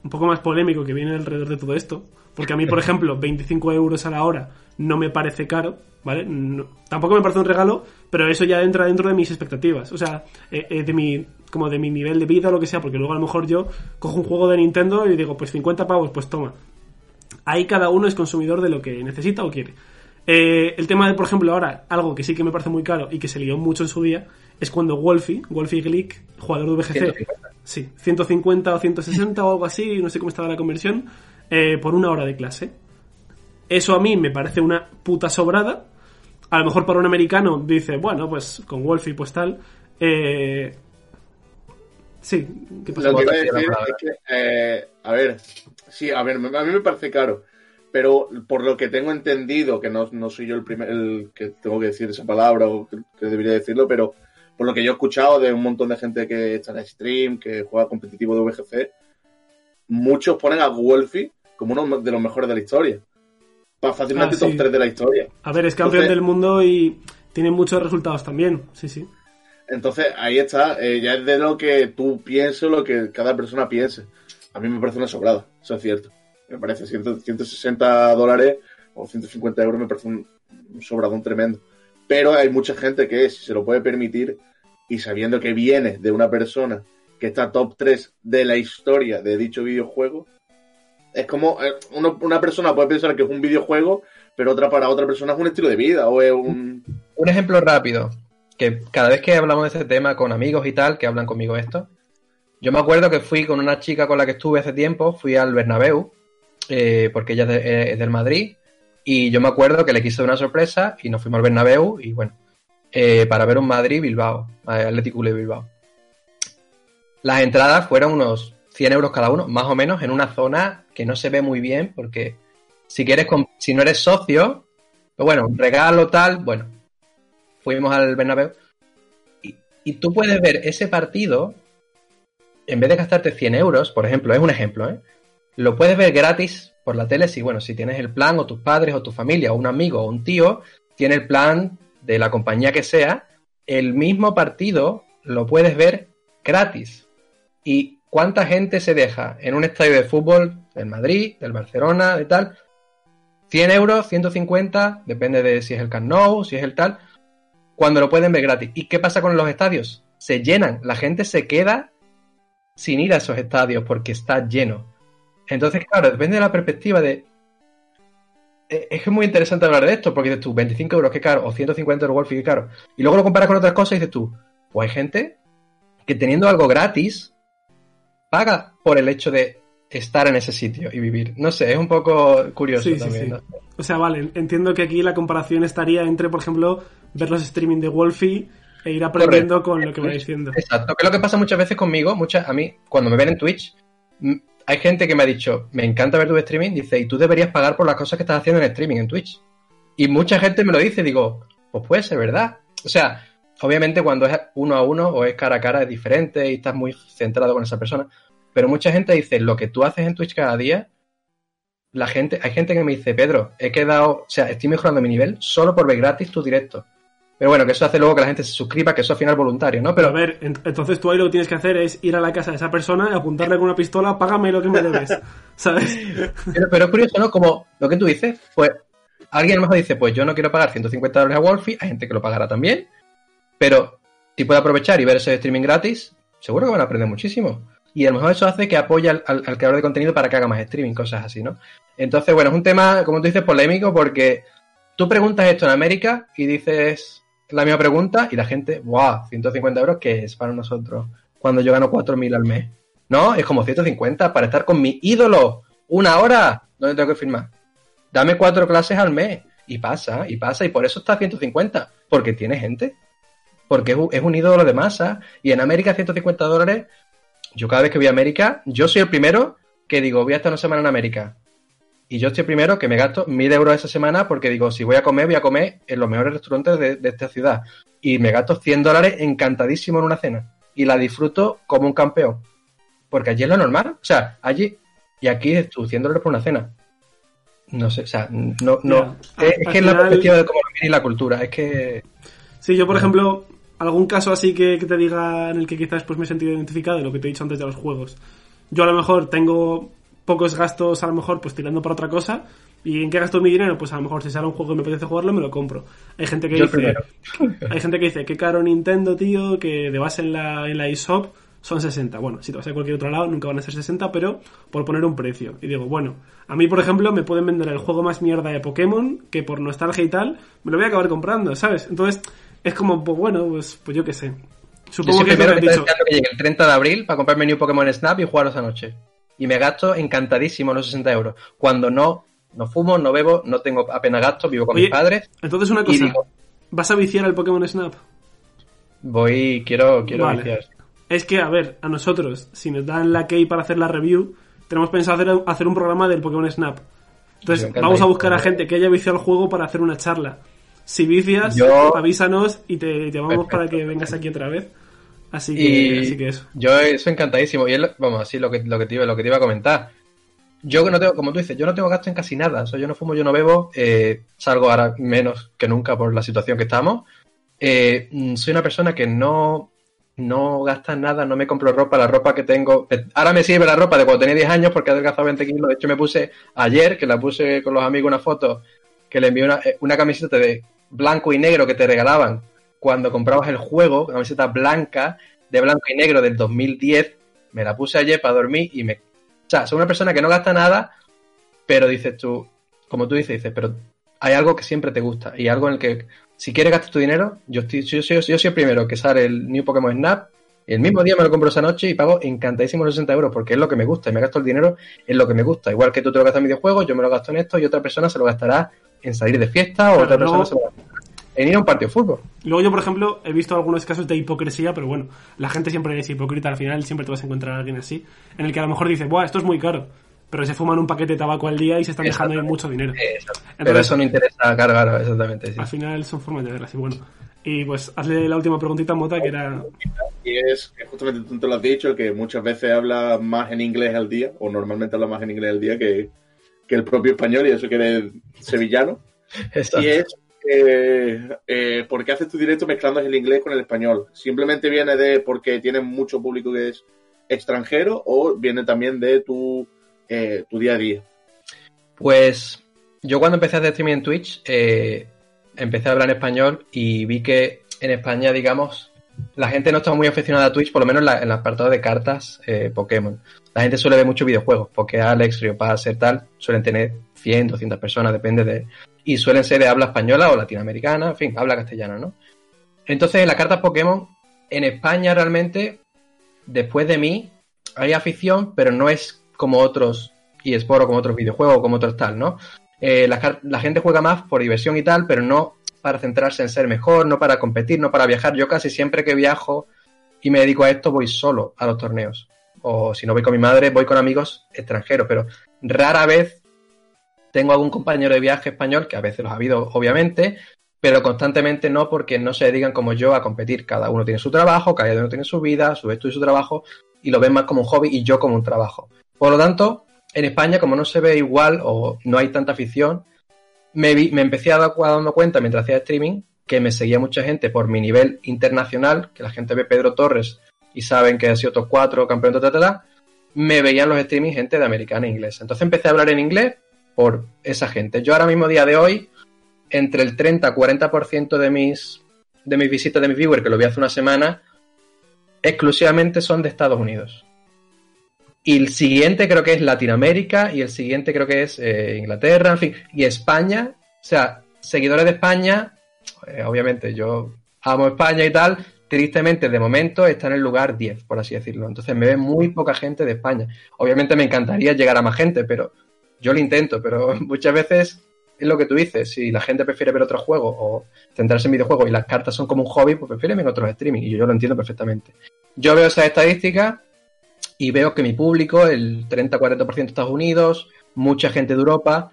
un poco más polémico que viene alrededor de todo esto, porque a mí, por [LAUGHS] ejemplo, 25 euros a la hora no me parece caro, ¿vale? No- tampoco me parece un regalo, pero eso ya entra dentro de mis expectativas, o sea, eh, eh, de mi como de mi nivel de vida o lo que sea, porque luego a lo mejor yo cojo un juego de Nintendo y digo, pues 50 pavos, pues toma. Ahí cada uno es consumidor de lo que necesita o quiere. Eh, el tema de, por ejemplo, ahora, algo que sí que me parece muy caro y que se lió mucho en su día, es cuando Wolfie, Wolfie Glick, jugador de VGC, 150. Sí, 150 o 160 o algo así, no sé cómo estaba la conversión, eh, por una hora de clase. Eso a mí me parece una puta sobrada. A lo mejor para un americano dice, bueno, pues con Wolfie pues tal. Eh, Sí, ¿qué pasa? Lo que iba a decir es que, eh, a ver, sí, a ver, a mí me parece caro, pero por lo que tengo entendido, que no, no soy yo el primer el que tengo que decir esa palabra o que, que debería decirlo, pero por lo que yo he escuchado de un montón de gente que está en stream, que juega competitivo de VGC, muchos ponen a Wolfie como uno de los mejores de la historia. Pa- Fácilmente Ah, top sí. 3 de la historia. A ver, es campeón Entonces- del mundo y tiene muchos resultados también. Sí, sí. Entonces, ahí está, eh, ya es de lo que tú pienses o lo que cada persona piense. A mí me parece una sobrada, eso es cierto. Me parece 100 160 dólares o 150 euros, me parece un, un sobradón tremendo. Pero hay mucha gente que si se lo puede permitir y sabiendo que viene de una persona que está top 3 de la historia de dicho videojuego, es como eh, uno- una persona puede pensar que es un videojuego, pero otra para otra persona es un estilo de vida o es un... Un ejemplo rápido, que cada vez que hablamos de este tema con amigos y tal, que hablan conmigo esto, yo me acuerdo que fui con una chica con la que estuve hace tiempo, fui al Bernabéu, eh, porque ella es, de- eh, del Madrid, y yo me acuerdo que le quise una sorpresa y nos fuimos al Bernabéu, y bueno, eh, para ver un Madrid-Bilbao, Atlético de Bilbao. Las entradas fueron unos 100 euros cada uno, más o menos, en una zona que no se ve muy bien, porque si quieres, si no eres socio, pues bueno, un regalo tal, bueno, fuimos al Bernabéu y, y tú puedes ver ese partido en vez de gastarte 100 euros, por ejemplo, es un ejemplo, ¿eh? Lo puedes ver gratis por la tele si, bueno, si tienes el plan o tus padres o tu familia o un amigo o un tío tiene el plan de la compañía que sea, el mismo partido lo puedes ver gratis. ¿Y cuánta gente se deja en un estadio de fútbol del Madrid, del Barcelona, de tal? 100 euros, 150, depende de si es el Camp Nou, si es el tal, cuando lo pueden ver gratis. ¿Y qué pasa con los estadios? Se llenan, la gente se queda sin ir a esos estadios porque está lleno. Entonces, claro, depende de la perspectiva de... Eh, Es que es muy interesante hablar de esto, porque dices tú, 25 euros, qué caro, o 150 euros Wolfie, qué caro. Y luego lo comparas con otras cosas y dices tú, pues hay gente que teniendo algo gratis, paga por el hecho de estar en ese sitio y vivir. No sé, es un poco curioso Sí, sí, también. sí. ¿no? O sea, vale, entiendo que aquí la comparación estaría entre, por ejemplo, ver los streaming de Wolfie e ir aprendiendo con lo que va diciendo. Exacto, que es lo que pasa muchas veces conmigo, muchas, a mí, cuando me ven en Twitch, hay gente que me ha dicho, me encanta ver tu streaming, dice, y tú deberías pagar por las cosas que estás haciendo en streaming en Twitch. Y mucha gente me lo dice, digo, pues puede ser verdad. O sea, obviamente cuando es uno a uno o es cara a cara es diferente y estás muy centrado con esa persona. Pero mucha gente dice, lo que tú haces en Twitch cada día, la gente, hay gente que me dice, Pedro, he quedado, o sea, estoy mejorando mi nivel solo por ver gratis tu directo. Pero bueno, que eso hace luego que la gente se suscriba, que eso al final es voluntario, ¿no? Pero a ver, ent- entonces tú ahí lo que tienes que hacer es ir a la casa de esa persona y apuntarle con una pistola, págame lo que me debes. [LAUGHS] ¿Sabes? Pero, pero es curioso, ¿no? Como lo que tú dices, pues alguien a lo mejor dice, pues yo no quiero pagar 150 dólares a Wolfie, hay gente que lo pagará también, pero si puede aprovechar y ver ese streaming gratis, seguro que van a aprender muchísimo. Y a lo mejor eso hace que apoye al, al- al creador de contenido para que haga más streaming, cosas así, ¿no? Entonces, bueno, es un tema, como tú dices, polémico porque tú preguntas esto en América y dices la misma pregunta y la gente, ¡guau! 150 euros, que es para nosotros? Cuando yo gano 4.000 al mes. No, es como 150 para estar con mi ídolo. Una hora. ¿Dónde tengo que firmar? Dame cuatro clases al mes. Y pasa, y pasa. Y por eso está 150. Porque tiene gente. Porque es un ídolo de masa. Y en América 150 dólares. Yo cada vez que voy a América, yo soy el primero que digo, voy a estar una semana en América. Y yo estoy primero que me gasto 1000 euros esa semana porque digo, si voy a comer, voy a comer en los mejores restaurantes de, de esta ciudad. Y me gasto 100 dólares encantadísimo en una cena. Y la disfruto como un campeón. Porque allí es lo normal. O sea, allí. Y aquí es tú, 100 dólares por una cena. No sé, o sea, no. no es, que es la perspectiva de cómo lo y la cultura. Es que. Sí, yo por Bueno. ejemplo, algún caso así que, que te diga en el que quizás pues me he sentido identificado, lo que te he dicho antes de los juegos. Yo a lo mejor tengo pocos gastos, a lo mejor pues tirando para otra cosa. ¿Y en qué gasto mi dinero? Pues a lo mejor si sale un juego y me apetece jugarlo, me lo compro. Hay gente que Yo dice, [LAUGHS] hay gente que dice, qué caro Nintendo, tío, que de base en la, en la eShop son 60. Bueno, si te vas a cualquier otro lado nunca van a ser 60, pero por poner un precio. Y digo, bueno, a mí por ejemplo me pueden vender el juego más mierda de Pokémon, que por nostalgia y tal, me lo voy a acabar comprando, ¿sabes? Entonces, es como, pues bueno, pues, pues yo qué sé. Supongo que que que dicho. que llegue el 30 de abril para comprarme New Pokémon Snap y jugarlo esa noche. Y me gasto encantadísimo los 60 euros. Cuando no, no fumo, no bebo, no tengo apenas gastos, vivo con Oye, mis padres. Entonces una cosa, digo, ¿vas a viciar al Pokémon Snap? voy, quiero, quiero Vale. viciar. es que, a ver, a nosotros, si nos dan la key para hacer la review, tenemos pensado hacer, hacer un programa del Pokémon Snap. Entonces, vamos a buscar a gente que haya viciado el juego para hacer una charla. Si vicias, Yo- avísanos y te llamamos para que vengas aquí otra vez. Así que, Y así que eso. yo eso encantadísimo. Y lo- vamos, así lo que, lo que te iba, lo que te iba a comentar. Yo que no tengo, como tú dices, yo no tengo gasto en casi nada. O sea, yo no fumo, yo no bebo, eh, salgo ahora menos que nunca por la situación que estamos. Eh, mm, soy una persona que no, no gasta nada, no me compro ropa, la ropa que tengo. eh, Ahora me sirve la ropa de cuando tenía 10 años porque he adelgazado 20 kilos. De hecho, me puse ayer, que la puse con los amigos una foto, que le envié una, eh, una camiseta de blanco y negro que te regalaban cuando comprabas el juego, camiseta blanca de blanco y negro del 2010. Me la puse ayer para dormir y me. O sea, soy una persona que no gasta nada, pero dices tú, como tú dices, dices, pero hay algo que siempre te gusta y algo en el que si quieres gastar tu dinero, yo, estoy, yo, soy, yo soy el primero que sale el New Pokémon Snap, el mismo día me lo compro esa noche y pago encantadísimo los 60 euros porque es lo que me gusta y me gasto el dinero en lo que me gusta. Igual que tú te lo gastas en videojuegos, yo me lo gasto en esto y otra persona se lo gastará en salir de fiesta o otra persona se lo gastará en ir a un partido de fútbol. Luego yo, por ejemplo, he visto algunos casos de hipocresía, pero bueno, la gente siempre es hipócrita, al final siempre te vas a encontrar a alguien así, en el que a lo mejor dice, buah, esto es muy caro, pero se fuman un paquete de tabaco al día y se están dejando ahí mucho dinero. Pero Entonces- eso no interesa, claro, exactamente. Sí. Al final son formas de verlas, y bueno. Y pues hazle la última preguntita a Mota, que era... Y es justamente tú te lo has dicho, que muchas veces habla más en inglés al día, o normalmente habla más en inglés al día que, que el propio español, y eso que eres sevillano. [LAUGHS] Exacto. Y es eh, ¿por qué haces tu directo mezclando el inglés con el español? ¿Simplemente viene de porque tienes mucho público que es extranjero o viene también de tu, eh, tu día a día? Pues yo cuando empecé a hacer streaming en Twitch, eh, empecé a hablar en español y vi que en España, digamos, la gente no estaba muy aficionada a Twitch, por lo menos en, el apartado de cartas eh, Pokémon. La gente suele ver muchos videojuegos, porque Alex, Riopaz, ser tal, suelen tener 100, 200 personas, depende de... Y suelen ser de habla española o latinoamericana, en fin, habla castellano, ¿no? Entonces, en las cartas Pokémon, en España realmente, después de mí, hay afición, pero no es como otros eSport o como otros videojuegos como otros tal, ¿no? Eh, la gente juega más por diversión y tal, pero no para centrarse en ser mejor, no para competir, no para viajar. Yo casi siempre que viajo y me dedico a esto voy solo a los torneos. O si no voy con mi madre, voy con amigos extranjeros, pero rara vez tengo algún compañero de viaje español, que a veces los ha habido, obviamente, pero constantemente no porque no se dedican como yo a competir. Cada uno tiene su trabajo, cada uno tiene su vida, su estudio y su trabajo, y lo ven más como un hobby y yo como un trabajo. Por lo tanto, en España, como no se ve igual o no hay tanta afición, me, me empecé a dar dando cuenta mientras hacía streaming que me seguía mucha gente por mi nivel internacional, que la gente ve Pedro Torres y saben que ha sido top 4, campeón, ta, me veían los streaming gente de americana e inglesa. Entonces empecé a hablar en inglés por esa gente. Yo ahora mismo, día de hoy, entre el 30-40% de mis, de mis visitas de mis viewers, que lo vi hace una semana, exclusivamente son de Estados Unidos. Y el siguiente creo que es Latinoamérica y el siguiente creo que es eh, Inglaterra, en fin, y España. O sea, seguidores de España, eh, obviamente yo amo España y tal, tristemente de momento está en el lugar 10, por así decirlo. Entonces me ve muy poca gente de España. Obviamente me encantaría llegar a más gente, pero yo lo intento, pero [LAUGHS] muchas veces es lo que tú dices, si la gente prefiere ver otros juegos o centrarse en videojuegos y las cartas son como un hobby, pues prefieren ver otros streaming y yo, yo lo entiendo perfectamente. Yo veo esas estadísticas y veo que mi público, el 30-40% de Estados Unidos, mucha gente de Europa,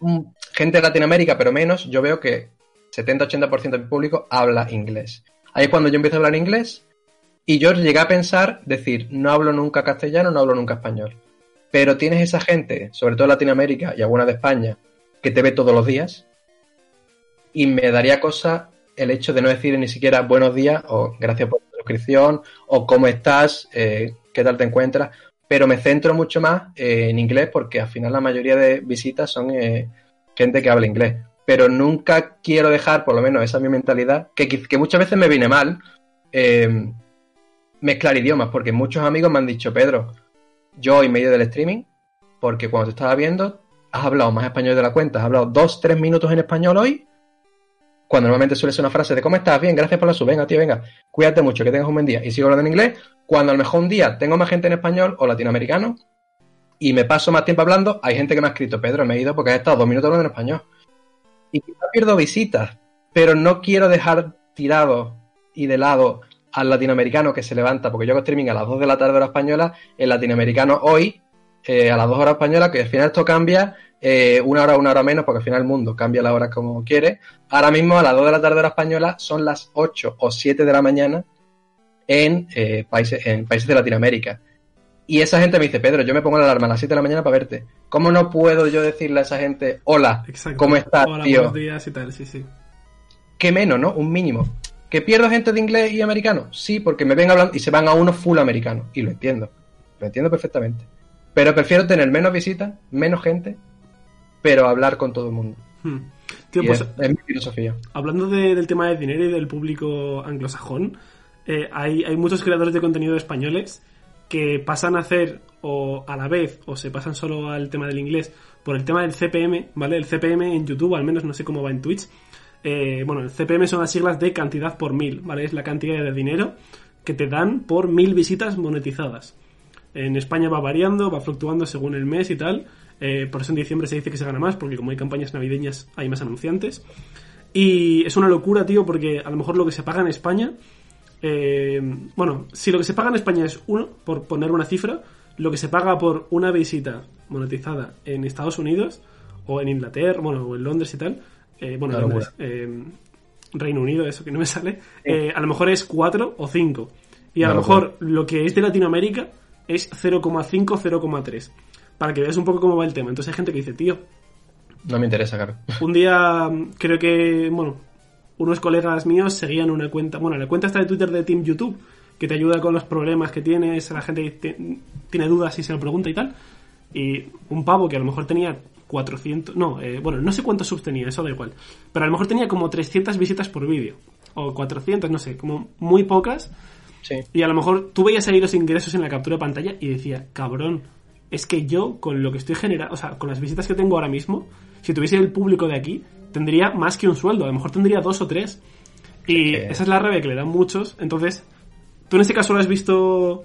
mm, gente de Latinoamérica, pero menos, yo veo que 70-80% de mi público habla inglés. Ahí es cuando yo empiezo a hablar inglés y yo llegué a pensar, decir, no hablo nunca castellano, no hablo nunca español. Pero tienes esa gente, sobre todo de Latinoamérica y alguna de España, que te ve todos los días y me daría cosa el hecho de no decir ni siquiera buenos días o gracias por tu suscripción o cómo estás, eh, qué tal te encuentras, pero me centro mucho más eh, en inglés porque al final la mayoría de visitas son eh, gente que habla inglés. Pero nunca quiero dejar, por lo menos esa es mi mentalidad, que, que muchas veces me viene mal mezclar idiomas, porque muchos amigos me han dicho, Pedro, yo en medio del streaming, porque cuando te estaba viendo, has hablado más español de la cuenta, has hablado dos, tres minutos en español hoy, cuando normalmente suele ser una frase de ¿cómo estás? Bien, gracias por la sub, venga, tío, venga, cuídate mucho, que tengas un buen día. Y sigo hablando en inglés, cuando a lo mejor un día tengo más gente en español o latinoamericano y me paso más tiempo hablando, hay gente que me ha escrito, Pedro, me he ido porque has estado dos minutos hablando en español. Y quizá pierdo visitas, pero no quiero dejar tirado y de lado al latinoamericano que se levanta, porque yo hago streaming a las 2 de la tarde hora española, el latinoamericano hoy, eh, a las 2 horas españolas, que al final esto cambia eh, una hora, una hora menos, porque al final el mundo cambia la hora como quiere. Ahora mismo a las 2 de la tarde hora española son las 8 o 7 de la mañana en, eh, países, en países de Latinoamérica. Y esa gente me dice, Pedro, yo me pongo la alarma a las 7 de la mañana para verte. ¿Cómo no puedo yo decirle a esa gente, hola, Exacto. ¿cómo estás, Hola, tío? buenos días y tal, sí, sí. ¿Qué menos, no? Un mínimo. ¿Que pierdo gente de inglés y americano? Sí, porque me ven hablando y se van a uno full americano. Y lo entiendo. Lo entiendo perfectamente. Pero prefiero tener menos visitas, menos gente, pero hablar con todo el mundo. Hmm. Tío, pues es, es mi filosofía. hablando de- del tema del dinero y del público anglosajón, eh, hay, hay muchos creadores de contenido españoles que pasan a hacer o a la vez o se pasan solo al tema del inglés por el tema del CPM, ¿vale? El CPM en YouTube, al menos no sé cómo va en Twitch. Eh, bueno, el CPM son las siglas de cantidad por mil, ¿vale? Es la cantidad de dinero que te dan por mil visitas monetizadas. En España va variando, va fluctuando según el mes y tal. Eh, por eso en diciembre se dice que se gana más, porque como hay campañas navideñas hay más anunciantes. Y es una locura, tío, porque a lo mejor lo que se paga en España. eh, bueno, si lo que se paga en España es uno, por poner una cifra, lo que se paga por una visita monetizada en Estados Unidos o en Inglaterra, bueno, o en Londres y tal, eh, bueno, Londres, eh, Reino Unido, eso que no me [LAUGHS] sale, eh, a lo mejor es 4 o 5. Y a lo mejor lo que es de Latinoamérica es 0,5, 0,3. Para que veas un poco cómo va el tema. Entonces hay gente que dice, tío, No me interesa, claro. un día mm, creo que, bueno, unos colegas míos seguían una cuenta, bueno, la cuenta está de Twitter de Team YouTube, que te ayuda con los problemas que tienes, la gente te- tiene dudas y se lo pregunta y tal. Y un pavo que a lo mejor tenía 400, no, eh, bueno, no sé cuántos subs tenía, eso da igual. Pero a lo mejor tenía como 300 visitas por vídeo. O 400, no sé, como muy pocas. Sí. Y a lo mejor tú veías ahí los ingresos en la captura de pantalla y decía, cabrón, es que yo con lo que estoy generando, o sea, con las visitas que tengo ahora mismo, si tuviese el público de aquí, tendría más que un sueldo, a lo mejor tendría dos o tres. Y esa es la rabia que le dan muchos. Entonces, tú en este caso lo has visto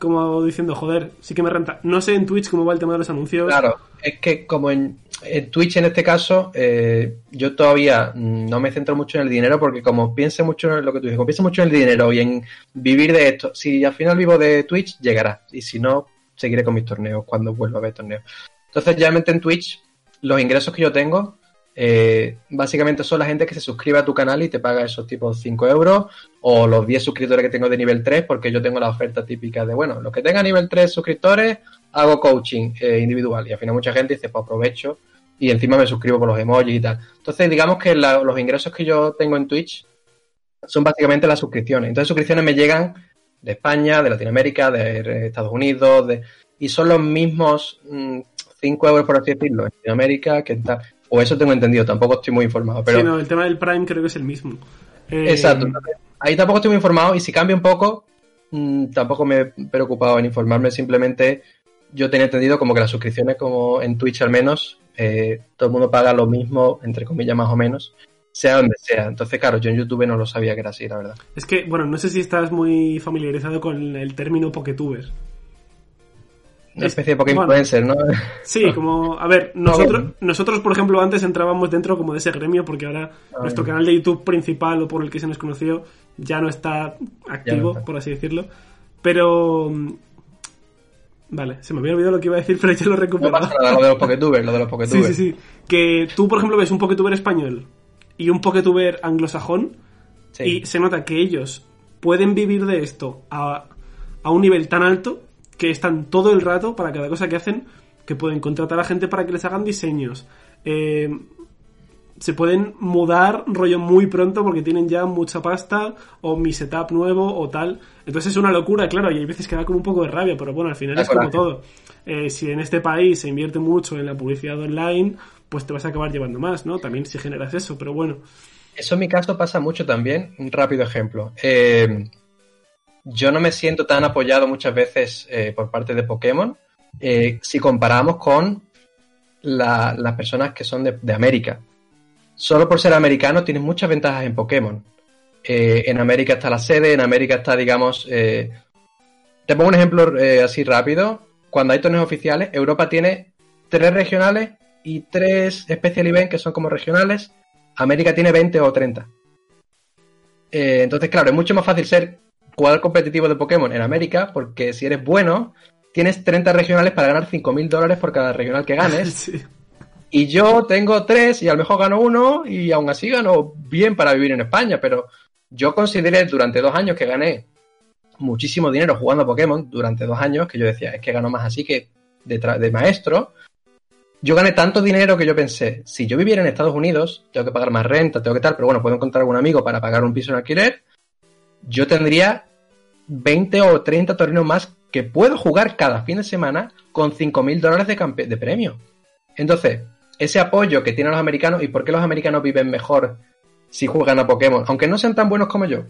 como diciendo, joder, sí que me renta. No sé en Twitch cómo va el tema de los anuncios. Claro, es que como en, Twitch en este caso, eh, yo todavía no me centro mucho en el dinero porque como piense mucho en lo que tú dices, como piense mucho en el dinero y en vivir de esto, si al final vivo de Twitch, llegará. Y si no, seguiré con mis torneos cuando vuelva a ver torneos. Entonces, realmente en Twitch, los ingresos que yo tengo, eh, básicamente son la gente que se suscribe a tu canal y te paga esos tipos 5 euros o los 10 suscriptores que tengo de nivel 3 porque yo tengo la oferta típica de, bueno, los que tengan nivel 3 suscriptores, hago coaching eh, individual y al final mucha gente dice, pues aprovecho y encima me suscribo por los emojis y tal. Entonces, digamos que los ingresos que yo tengo en Twitch son básicamente las suscripciones. Entonces, suscripciones me llegan de España, de Latinoamérica, de Estados Unidos, de... y son los mismos 5 euros, por así decirlo, en Latinoamérica que tal. O eso tengo entendido, tampoco estoy muy informado. Pero Sí, no, el tema del Prime creo que es el mismo. Eh, Exacto. Ahí tampoco estoy muy informado y si cambia un poco, mm, tampoco me he preocupado en informarme. Simplemente yo tenía entendido como que las suscripciones, como en Twitch al menos, eh, todo el mundo paga lo mismo, entre comillas más o menos, sea donde sea. Entonces, claro, yo en YouTube no lo sabía que era así, la verdad. Es que, bueno, no sé si estás muy familiarizado con el término Poketuber. Una Es- especie de Poké bueno. influencer, ¿no? Sí, como, a ver, [LAUGHS] nosotros, nosotros, por ejemplo, antes entrábamos dentro como de ese gremio porque ahora Ah, nuestro canal de YouTube principal o por el que se nos conoció ya no está activo, está. por así decirlo. Pero... mm, Vale, se me había olvidado lo que iba a decir, [LAUGHS] pero ya lo he No recuperado. pasa nada, lo de los Poketubers, lo de los [LAUGHS] Sí, Poketubers. sí, sí. Que tú, por ejemplo, ves un Poketuber español y un Poketuber anglosajón Sí. y se nota que ellos pueden vivir de esto a, a un nivel tan alto que están todo el rato para cada cosa que hacen, que pueden contratar a gente para que les hagan diseños. Eh, se pueden mudar rollo muy pronto porque tienen ya mucha pasta o mi setup nuevo o tal. Entonces es una locura, claro, y hay veces que da como un poco de rabia, pero bueno, al final es como todo. Eh, si en este país se invierte mucho en la publicidad online, pues te vas a acabar llevando más, ¿no? También si generas eso, pero bueno. Eso en mi caso pasa mucho también. Un rápido ejemplo. Eh, yo no me siento tan apoyado muchas veces eh, por parte de Pokémon eh, si comparamos con la- las personas que son de, de América. Solo por ser americano tienes muchas ventajas en Pokémon. Eh, en América está la sede, en América está, digamos... te pongo un ejemplo así rápido. Cuando hay torneos oficiales, Europa tiene tres regionales y tres Special Event que son como regionales. América tiene 20 o 30. Eh, entonces, claro, es mucho más fácil ser jugar competitivo de Pokémon en América, porque si eres bueno, tienes 30 regionales para ganar 5.000 dólares por cada regional que ganes. [LAUGHS] Sí. Y yo tengo tres y a lo mejor gano uno y aún así gano bien para vivir en España, pero yo consideré durante dos años que gané muchísimo dinero jugando a Pokémon, durante dos años, que yo decía, es que gano más así que de, de maestro. Yo gané tanto dinero que yo pensé, si yo viviera en Estados Unidos, tengo que pagar más renta, tengo que tal, pero bueno, puedo encontrar algún amigo para pagar un piso en alquiler, yo tendría 20 o 30 torneos más que puedo jugar cada fin de semana con 5.000 dólares de, premio. Entonces, ese apoyo que tienen los americanos y por qué los americanos viven mejor si juegan a Pokémon, aunque no sean tan buenos como yo.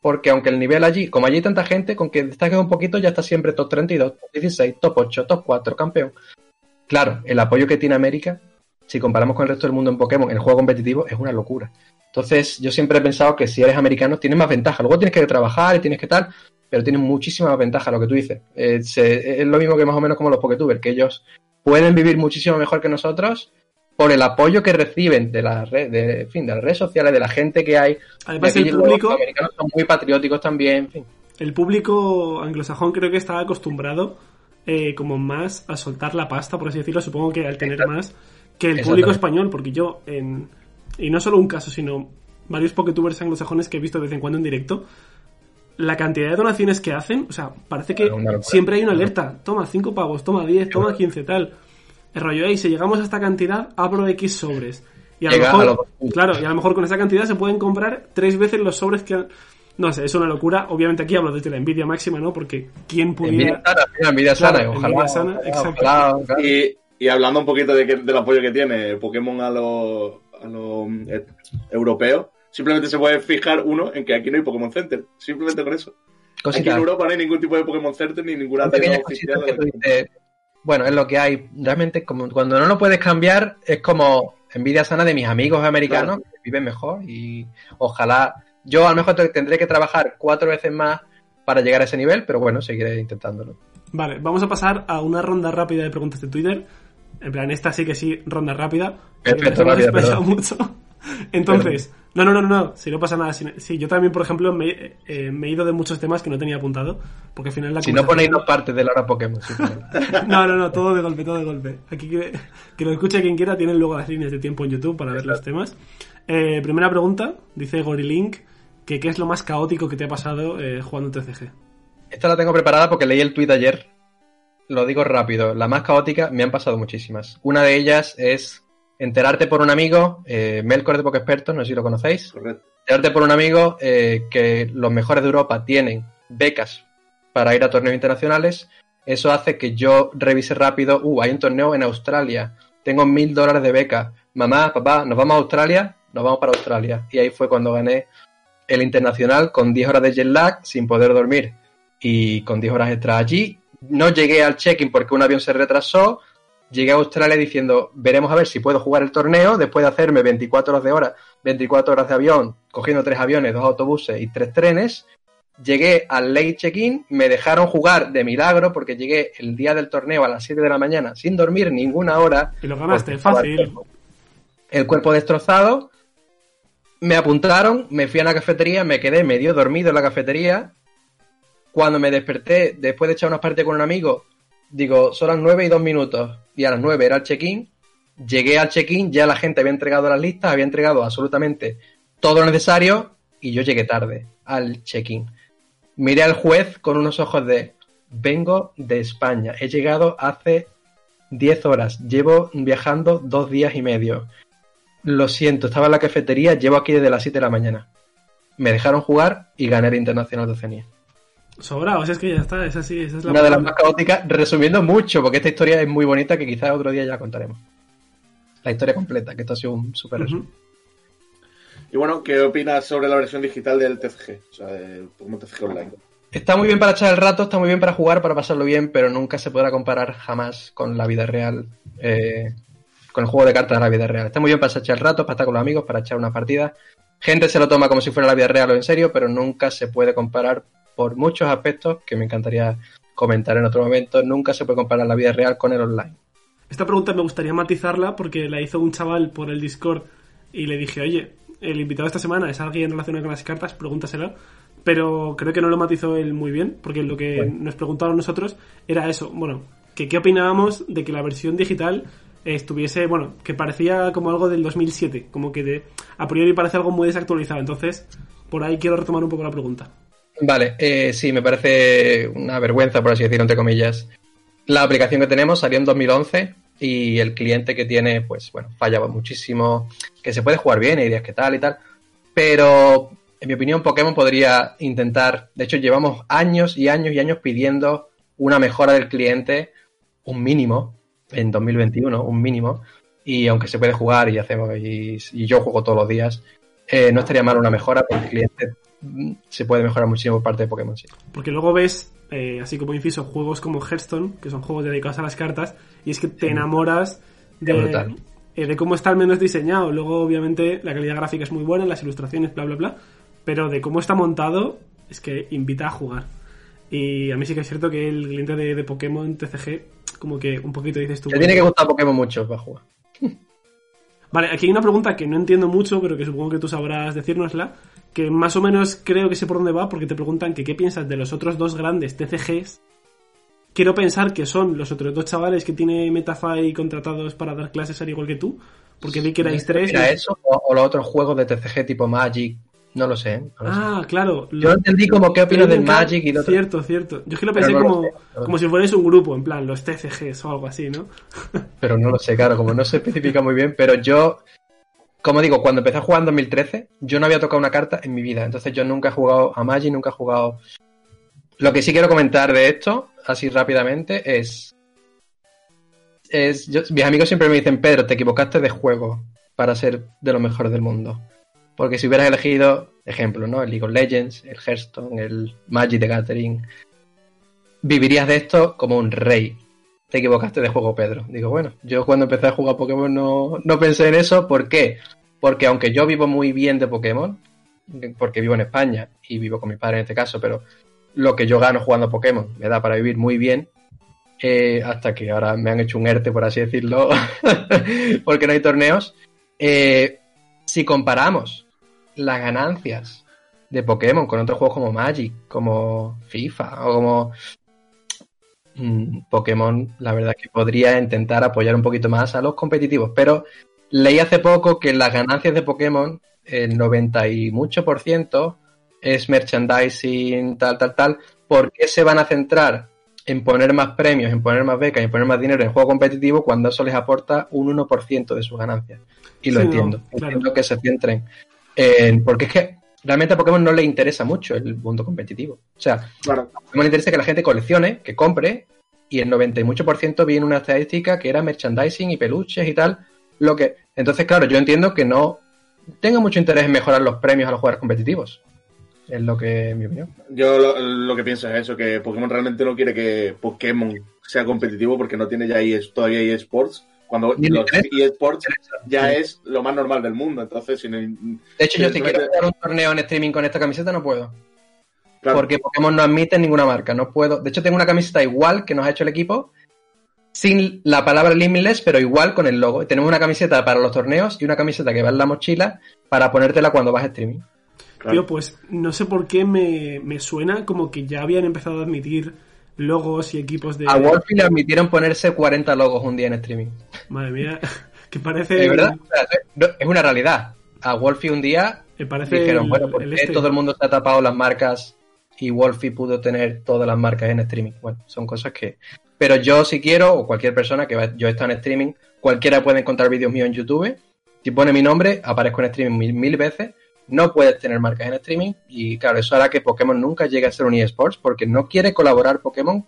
Porque aunque el nivel allí, como allí hay tanta gente, con que destaques un poquito ya está siempre top 32, top 16, top 8, top 4, campeón. Claro, el apoyo que tiene América, si comparamos con el resto del mundo en Pokémon, en el juego competitivo, es una locura. Entonces, yo siempre he pensado que si eres americano tienes más ventaja. Luego tienes que trabajar y tienes que tal, pero tienes muchísima más ventaja, lo que tú dices. Eh, se- es lo mismo que más o menos como los Poketubers, que ellos pueden vivir muchísimo mejor que nosotros por el apoyo que reciben de las red, de, en fin, de las redes sociales, de la gente que hay. Además, el los público, americanos son muy patrióticos también, en fin. el público anglosajón creo que está acostumbrado eh, como más a soltar la pasta, por así decirlo, supongo que al tener más que el público español, porque yo, en, y no solo un caso, sino varios poketubers anglosajones que he visto de vez en cuando en directo, la cantidad de donaciones que hacen, o sea, parece que siempre hay una alerta, toma 5 pavos, toma 10, toma 15, tal. El rollo, "Ey, si llegamos a esta cantidad, abro X sobres. Y a lo a mejor, claro, y a lo mejor con esa cantidad se pueden comprar tres veces los sobres que... han- No sé, es una locura. Obviamente aquí hablo desde la envidia máxima, ¿no? Porque ¿quién pudiera... Envidia sana, envidia Claro, sana, ojalá. envidia sana, ojalá, exacto. ojalá, ojalá. Y, y hablando un poquito de que- del apoyo que tiene Pokémon a los, a los eh, europeos, simplemente se puede fijar uno en que aquí no hay Pokémon Center. Simplemente con eso. Aquí en Europa no hay ningún tipo de Pokémon Center ni ninguna tienda oficial. cositas que tú dices, bueno, es lo que hay. Realmente, como cuando no lo puedes cambiar, es como envidia sana de mis amigos americanos Claro. que viven mejor y ojalá. Yo a lo mejor te- tendré que trabajar cuatro veces más para llegar a ese nivel, pero bueno, seguiré intentándolo. Vale, vamos a pasar a una ronda rápida de preguntas de Twitter. En plan, esta sí que sí, ronda rápida. Perfecto, rápida, perdón. mucho. [LAUGHS] Entonces, no, no, no, no, no, si no pasa nada. Si, yo también, por ejemplo, me, eh, me he ido de muchos temas que no tenía apuntado. Porque al final la Si no ponéis dos partes de la hora Pokémon. [LAUGHS] No, no, no, todo de golpe, todo de golpe. Aquí que, lo escuche quien quiera, tienen luego las líneas de tiempo en YouTube para ver los temas. Eh, primera pregunta, dice Gorilink, que qué es lo más caótico que te ha pasado eh, jugando TCG. Esta la tengo preparada porque leí el tweet ayer. Lo digo rápido. La más caótica me han pasado muchísimas. Una de ellas es enterarte por un amigo, eh, Melkor de Pokéexpertos, no sé si lo conocéis. Correcto. enterarte por un amigo eh, que los mejores de Europa tienen becas para ir a torneos internacionales. Eso hace que yo revise rápido, uh, hay un torneo en Australia, tengo mil dólares de beca. Mamá, papá, ¿nos vamos a Australia? Nos vamos para Australia. Y ahí fue cuando gané el internacional con 10 horas de jet lag, sin poder dormir y con 10 horas extra allí. No llegué al check-in porque un avión se retrasó. Llegué a Australia diciendo, veremos a ver si puedo jugar el torneo después de hacerme 24 horas de hora, 24 horas de avión, cogiendo tres aviones, dos autobuses y tres trenes. Llegué al late check-in, me dejaron jugar de milagro porque llegué el día del torneo a las 7 de la mañana sin dormir ninguna hora. Y lo ganaste, fácil. El cuerpo, el cuerpo destrozado. Me apuntaron, me fui a la cafetería, me quedé medio dormido en la cafetería. Cuando me desperté, después de echar unas partidas con un amigo, digo, son las 9 y 2 minutos. Y a las 9 era el check-in. Llegué al check-in, ya la gente había entregado las listas, había entregado absolutamente todo lo necesario y yo llegué tarde al check-in. Miré al juez con unos ojos de, vengo de España, he llegado hace 10 horas, llevo viajando dos días y medio. Lo siento, estaba en la cafetería, llevo aquí desde las 7 de la mañana. Me dejaron jugar y gané el Internacional de Oceanía. Sobra, o sea, es que ya está, es así, esa es la Una de las más caóticas, resumiendo mucho, porque esta historia es muy bonita que quizás otro día ya contaremos. La historia completa, que esto ha sido un super resumen. Y bueno, ¿qué opinas sobre la versión digital del TCG? O sea, del Pokémon TCG Online. Está muy bien para echar el rato, está muy bien para jugar, para pasarlo bien, pero nunca se podrá comparar jamás con la vida real, eh, con el juego de cartas de la vida real. Está muy bien para echar el rato, para estar con los amigos, para echar una partida. Gente se lo toma como si fuera la vida real o en serio, pero nunca se puede comparar por muchos aspectos que me encantaría comentar en otro momento. Nunca se puede comparar la vida real con el online. Esta pregunta me gustaría matizarla porque la hizo un chaval por el Discord y le dije, oye, el invitado esta semana es alguien relacionado con las cartas, pregúntaselo. pero creo que no lo matizó él muy bien, porque lo que Bueno. nos preguntaron nosotros era eso, bueno, que qué opinábamos de que la versión digital estuviese, bueno, que parecía como algo del 2007, como que de, a priori parece algo muy desactualizado, entonces por ahí quiero retomar un poco la pregunta. Vale, eh, sí, me parece una vergüenza, por así decirlo, entre comillas. La aplicación que tenemos salió en 2011 y el cliente que tiene, pues bueno, fallaba muchísimo, que se puede jugar bien, hay días que tal y tal, pero en mi opinión Pokémon podría intentar, de hecho llevamos años y años y años pidiendo una mejora del cliente, un mínimo, en 2021, un mínimo, y aunque se puede jugar y hacemos, y, y yo juego todos los días, eh, no estaría mal una mejora porque el cliente se puede mejorar muchísimo por parte de Pokémon, sí. Porque luego ves, eh, así como inciso, juegos como Hearthstone, que son juegos dedicados a las cartas, y es que te enamoras de, eh, de cómo está al menos diseñado. Luego, obviamente, la calidad gráfica es muy buena, las ilustraciones, bla, bla, bla, pero de cómo está montado, es que invita a jugar. Y a mí sí que es cierto que el cliente de, de Pokémon TCG, como que un poquito dices tú. Te tiene que gustar Pokémon mucho para jugar. Vale, aquí hay una pregunta que no entiendo mucho, pero que supongo que tú sabrás decírnosla, que más o menos creo que sé por dónde va, porque te preguntan que qué piensas de los otros dos grandes TCGs. Quiero pensar que son los otros dos chavales que tiene Metafy contratados para dar clases al igual que tú, porque vi que erais tres. ¿Era y- eso o, o los otros juegos de TCG tipo Magic? No lo sé. ¿eh? no lo sé. Ah, claro. Yo lo entendí como qué opinas del Magic y de otro. Cierto, cierto. Yo es que lo pensé no lo como, sé, no lo como sé. si fuerais un grupo, en plan, los TCGs o algo así, ¿no? [LAUGHS] Pero no lo sé, claro, como no se especifica muy bien, pero yo, como digo, cuando empecé a jugar en 2013, yo no había tocado una carta en mi vida, entonces yo nunca he jugado a Magic, nunca he jugado... Lo que sí quiero comentar de esto, así rápidamente, es... es yo- mis amigos siempre me dicen, Pedro, te equivocaste de juego para ser de los mejores del mundo. Porque si hubieras elegido, ejemplo, ¿no? El League of Legends, el Hearthstone, el Magic de Gathering, vivirías de esto como un rey te equivocaste de juego, Pedro. Digo, bueno, yo cuando empecé a jugar Pokémon no, no pensé en eso. ¿Por qué? Porque aunque yo vivo muy bien de Pokémon, porque vivo en España y vivo con mi padre en este caso, pero lo que yo gano jugando Pokémon me da para vivir muy bien, eh, hasta que ahora me han hecho un ERTE, por así decirlo, [LAUGHS] porque no hay torneos. Eh, si comparamos las ganancias de Pokémon con otros juegos como Magic, como FIFA o como mm, Pokémon, la verdad es que podría intentar apoyar un poquito más a los competitivos, pero leí hace poco que las ganancias de Pokémon, el 90 y mucho por ciento, es merchandising, tal, tal, tal. ¿Por qué se van a centrar en poner más premios, en poner más becas, en poner más dinero en juego competitivo cuando eso les aporta un 1% de sus ganancias? Y lo Sí, no, entiendo. claro. Entiendo que se centren en... Porque es que realmente a Pokémon no le interesa mucho el mundo competitivo. O sea, Claro. a Pokémon le interesa que la gente coleccione, que compre, y el 90 y mucho por ciento vi en una estadística que era merchandising y peluches y tal. Lo que. Entonces, claro, yo entiendo que no tenga mucho interés en mejorar los premios a los jugadores competitivos. Es lo que, en mi opinión. Yo lo, lo que pienso es eso, que Pokémon realmente no quiere que Pokémon sea competitivo porque no tiene ya ES todavía eSports. Cuando Ni le los eSports ya Sí. es lo más normal del mundo. Entonces, si no- De hecho, yo si quiero jugar un torneo en streaming con esta camiseta no puedo. claro, Porque Pokémon no admite ninguna marca. No puedo. De hecho, tengo una camiseta igual que nos ha hecho el equipo. Sin la palabra Limitless, pero igual con el logo. Tenemos una camiseta para los torneos y una camiseta que va en la mochila para ponértela cuando vas a streaming. claro. Tío, pues no sé por qué me, me suena como que ya habían empezado a admitir logos y equipos de... A Wolfie le admitieron ponerse 40 logos un día en streaming. Madre mía, [LAUGHS] que parece... Es una realidad. A Wolfie un día Me parece dijeron, el- bueno, ¿por el qué este. todo el mundo se ha tapado las marcas y Wolfie pudo tener todas las marcas en streaming? Bueno, son cosas que... Pero yo si quiero, o cualquier persona que va, yo he estado en streaming, cualquiera puede encontrar vídeos míos en YouTube. Si pone mi nombre, aparezco en streaming mil, mil veces. No puedes tener marcas en streaming y claro, eso hará que Pokémon nunca llegue a ser un eSports porque no quiere colaborar Pokémon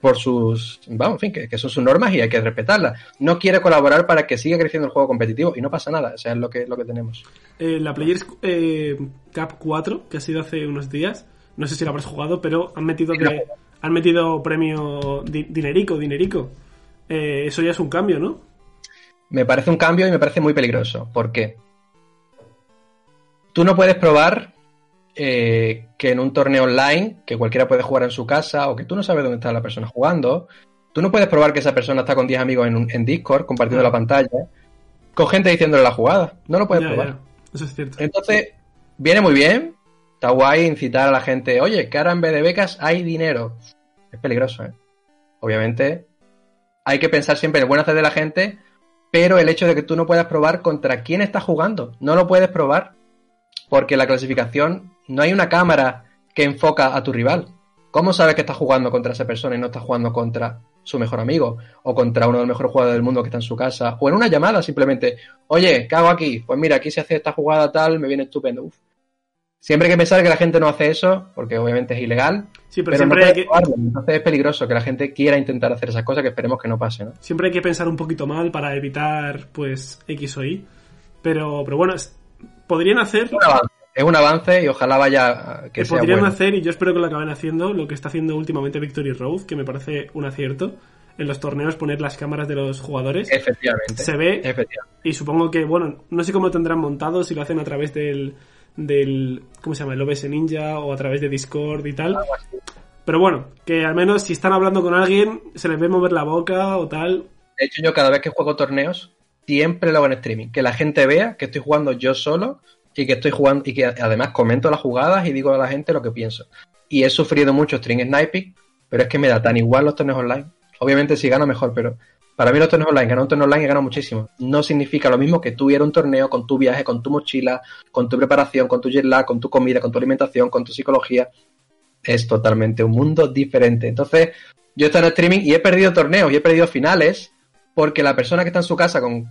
por sus, vamos, en fin, que, que son sus normas y hay que respetarlas. No quiere colaborar para que siga creciendo el juego competitivo y no pasa nada, o sea, es lo que, lo que tenemos. Eh, la Players eh, Cup 4, que ha sido hace unos días, no sé si la habrás jugado, pero han metido, Sí, que, han metido premio di- dinerico, dinerico. Eh, eso ya es un cambio, ¿no? Me parece un cambio y me parece muy peligroso. ¿Por qué? Tú no puedes probar eh, que en un torneo online, que cualquiera puede jugar en su casa, o que tú no sabes dónde está la persona jugando, tú no puedes probar que esa persona está con 10 amigos en, un- en Discord compartiendo Ah. la pantalla, con gente diciéndole la jugada. No lo puedes Ya, probar. ya. Eso es cierto. Entonces, viene muy bien Está guay incitar a la gente, oye, que ahora en vez de becas hay dinero. Es peligroso, ¿eh? Obviamente hay que pensar siempre en el buen hacer de la gente, pero el hecho de que tú no puedas probar contra quién estás jugando, no lo puedes probar porque la clasificación no hay una cámara que enfoca a tu rival. ¿Cómo sabes que estás jugando contra esa persona y no estás jugando contra su mejor amigo o contra uno de los mejores jugadores del mundo que está en su casa o en una llamada simplemente, oye, ¿qué hago aquí? Pues mira, aquí se hace esta jugada tal, me viene estupendo. Uf. Siempre hay que pensar que la gente no hace eso, porque obviamente es ilegal. Sí, pero, Pero, no siempre, hay que. Entonces es peligroso que la gente quiera intentar hacer esas cosas que esperemos que no pase, ¿no? siempre hay que pensar un poquito mal para evitar, pues, X o Y. Pero, pero bueno, es- podrían hacer, Es un avance, es un avance y ojalá vaya que que sea podrían bueno. hacer, y yo espero que lo acaben haciendo, lo que está haciendo últimamente Victory Road, que me parece un acierto, en los torneos poner las cámaras de los jugadores. Efectivamente. Se ve Efectivamente. Y supongo que, bueno, no sé cómo lo tendrán montado, si lo hacen a través del, del ¿cómo se llama? El OBS Ninja o a través de Discord y tal. Pero bueno, que al menos si están hablando con alguien, se les ve mover la boca o tal. De hecho, yo cada vez que juego torneos, siempre lo hago en streaming. Que la gente vea que estoy jugando yo solo y que estoy jugando y que además comento las jugadas y digo a la gente lo que pienso. Y he sufrido mucho string sniping, pero es que me da tan igual los torneos online. Obviamente si gano mejor, pero para mí los torneos online, ganar un torneo online he ganado muchísimo. No significa lo mismo que tú ir a un torneo con tu viaje, con tu mochila, con tu preparación, con tu jet lag, con tu comida, con tu alimentación, con tu psicología. Es totalmente un mundo diferente. Entonces, yo he estado en streaming y he perdido torneos y he perdido finales porque la persona que está en su casa con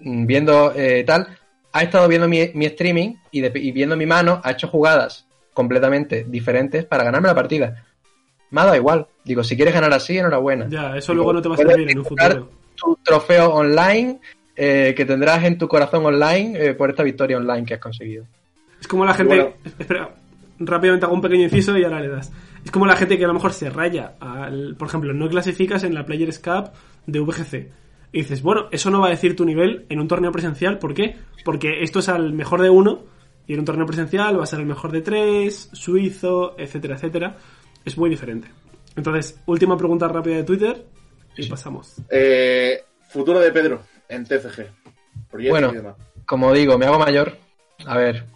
mm, viendo eh, tal ha estado viendo mi, mi streaming y, de- y viendo mi mano ha hecho jugadas completamente diferentes para ganarme la partida. Me ha dado igual. Digo, si quieres ganar así, enhorabuena. Ya, eso Digo, luego no te va a servir en un futuro. Tu trofeo online eh, que tendrás en tu corazón online eh, por esta victoria online que has conseguido. Es como la gente. Bueno. Espera, rápidamente hago un pequeño inciso y ahora le das. Es como la gente que a lo mejor se raya. Al, por ejemplo, no clasificas en la Players Cup de VGC. Y dices, bueno, eso no va a decir tu nivel en un torneo presencial. ¿Por qué? Porque esto es al mejor de uno. Y en un torneo presencial va a ser el mejor de tres, suizo, etcétera, etcétera. Es muy diferente. Entonces, última pregunta rápida de Twitter y pasamos. Eh, futuro de Pedro en TCG. Bueno. y demás. Como digo, me hago mayor. A ver,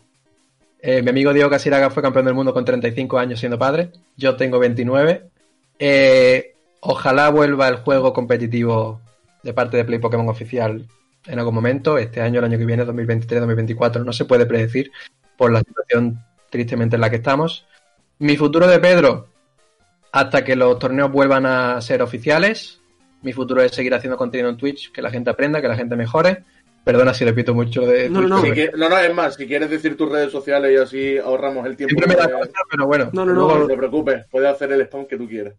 eh, mi amigo Diego Casiraga fue campeón del mundo con 35 años siendo padre. Yo tengo 29. Eh, ojalá vuelva el juego competitivo de parte de Play Pokémon oficial en algún momento. Este año, el año que viene, 2023-2024, no se puede predecir por la situación tristemente en la que estamos. Mi futuro de Pedro, hasta que los torneos vuelvan a ser oficiales. Mi futuro es seguir haciendo contenido en Twitch, que la gente aprenda, que la gente mejore. Perdona si repito mucho de No, no, Twitch, no. Que- no, no, es más, si quieres decir tus redes sociales y así ahorramos el tiempo. siempre me da de- cosa, pero bueno. No, no, no. No te preocupes, puedes hacer el spam que tú quieras.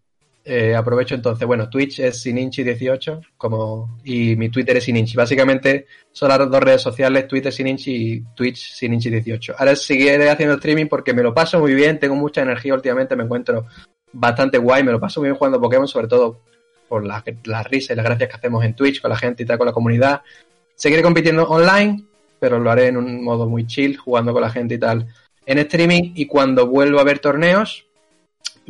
Eh, aprovecho entonces. Bueno, Twitch es Sininchi18 como, y mi Twitter es Sininchi. Básicamente son las dos redes sociales, Twitter Sininchi y Twitch Sininchi18. Ahora seguiré haciendo streaming porque me lo paso muy bien, tengo mucha energía últimamente, me encuentro bastante guay, me lo paso muy bien jugando Pokémon, sobre todo por las risas y las gracias que hacemos en Twitch con la gente y tal, con la comunidad. Seguiré compitiendo online, pero lo haré en un modo muy chill, jugando con la gente y tal en streaming. Y cuando vuelva a ver torneos,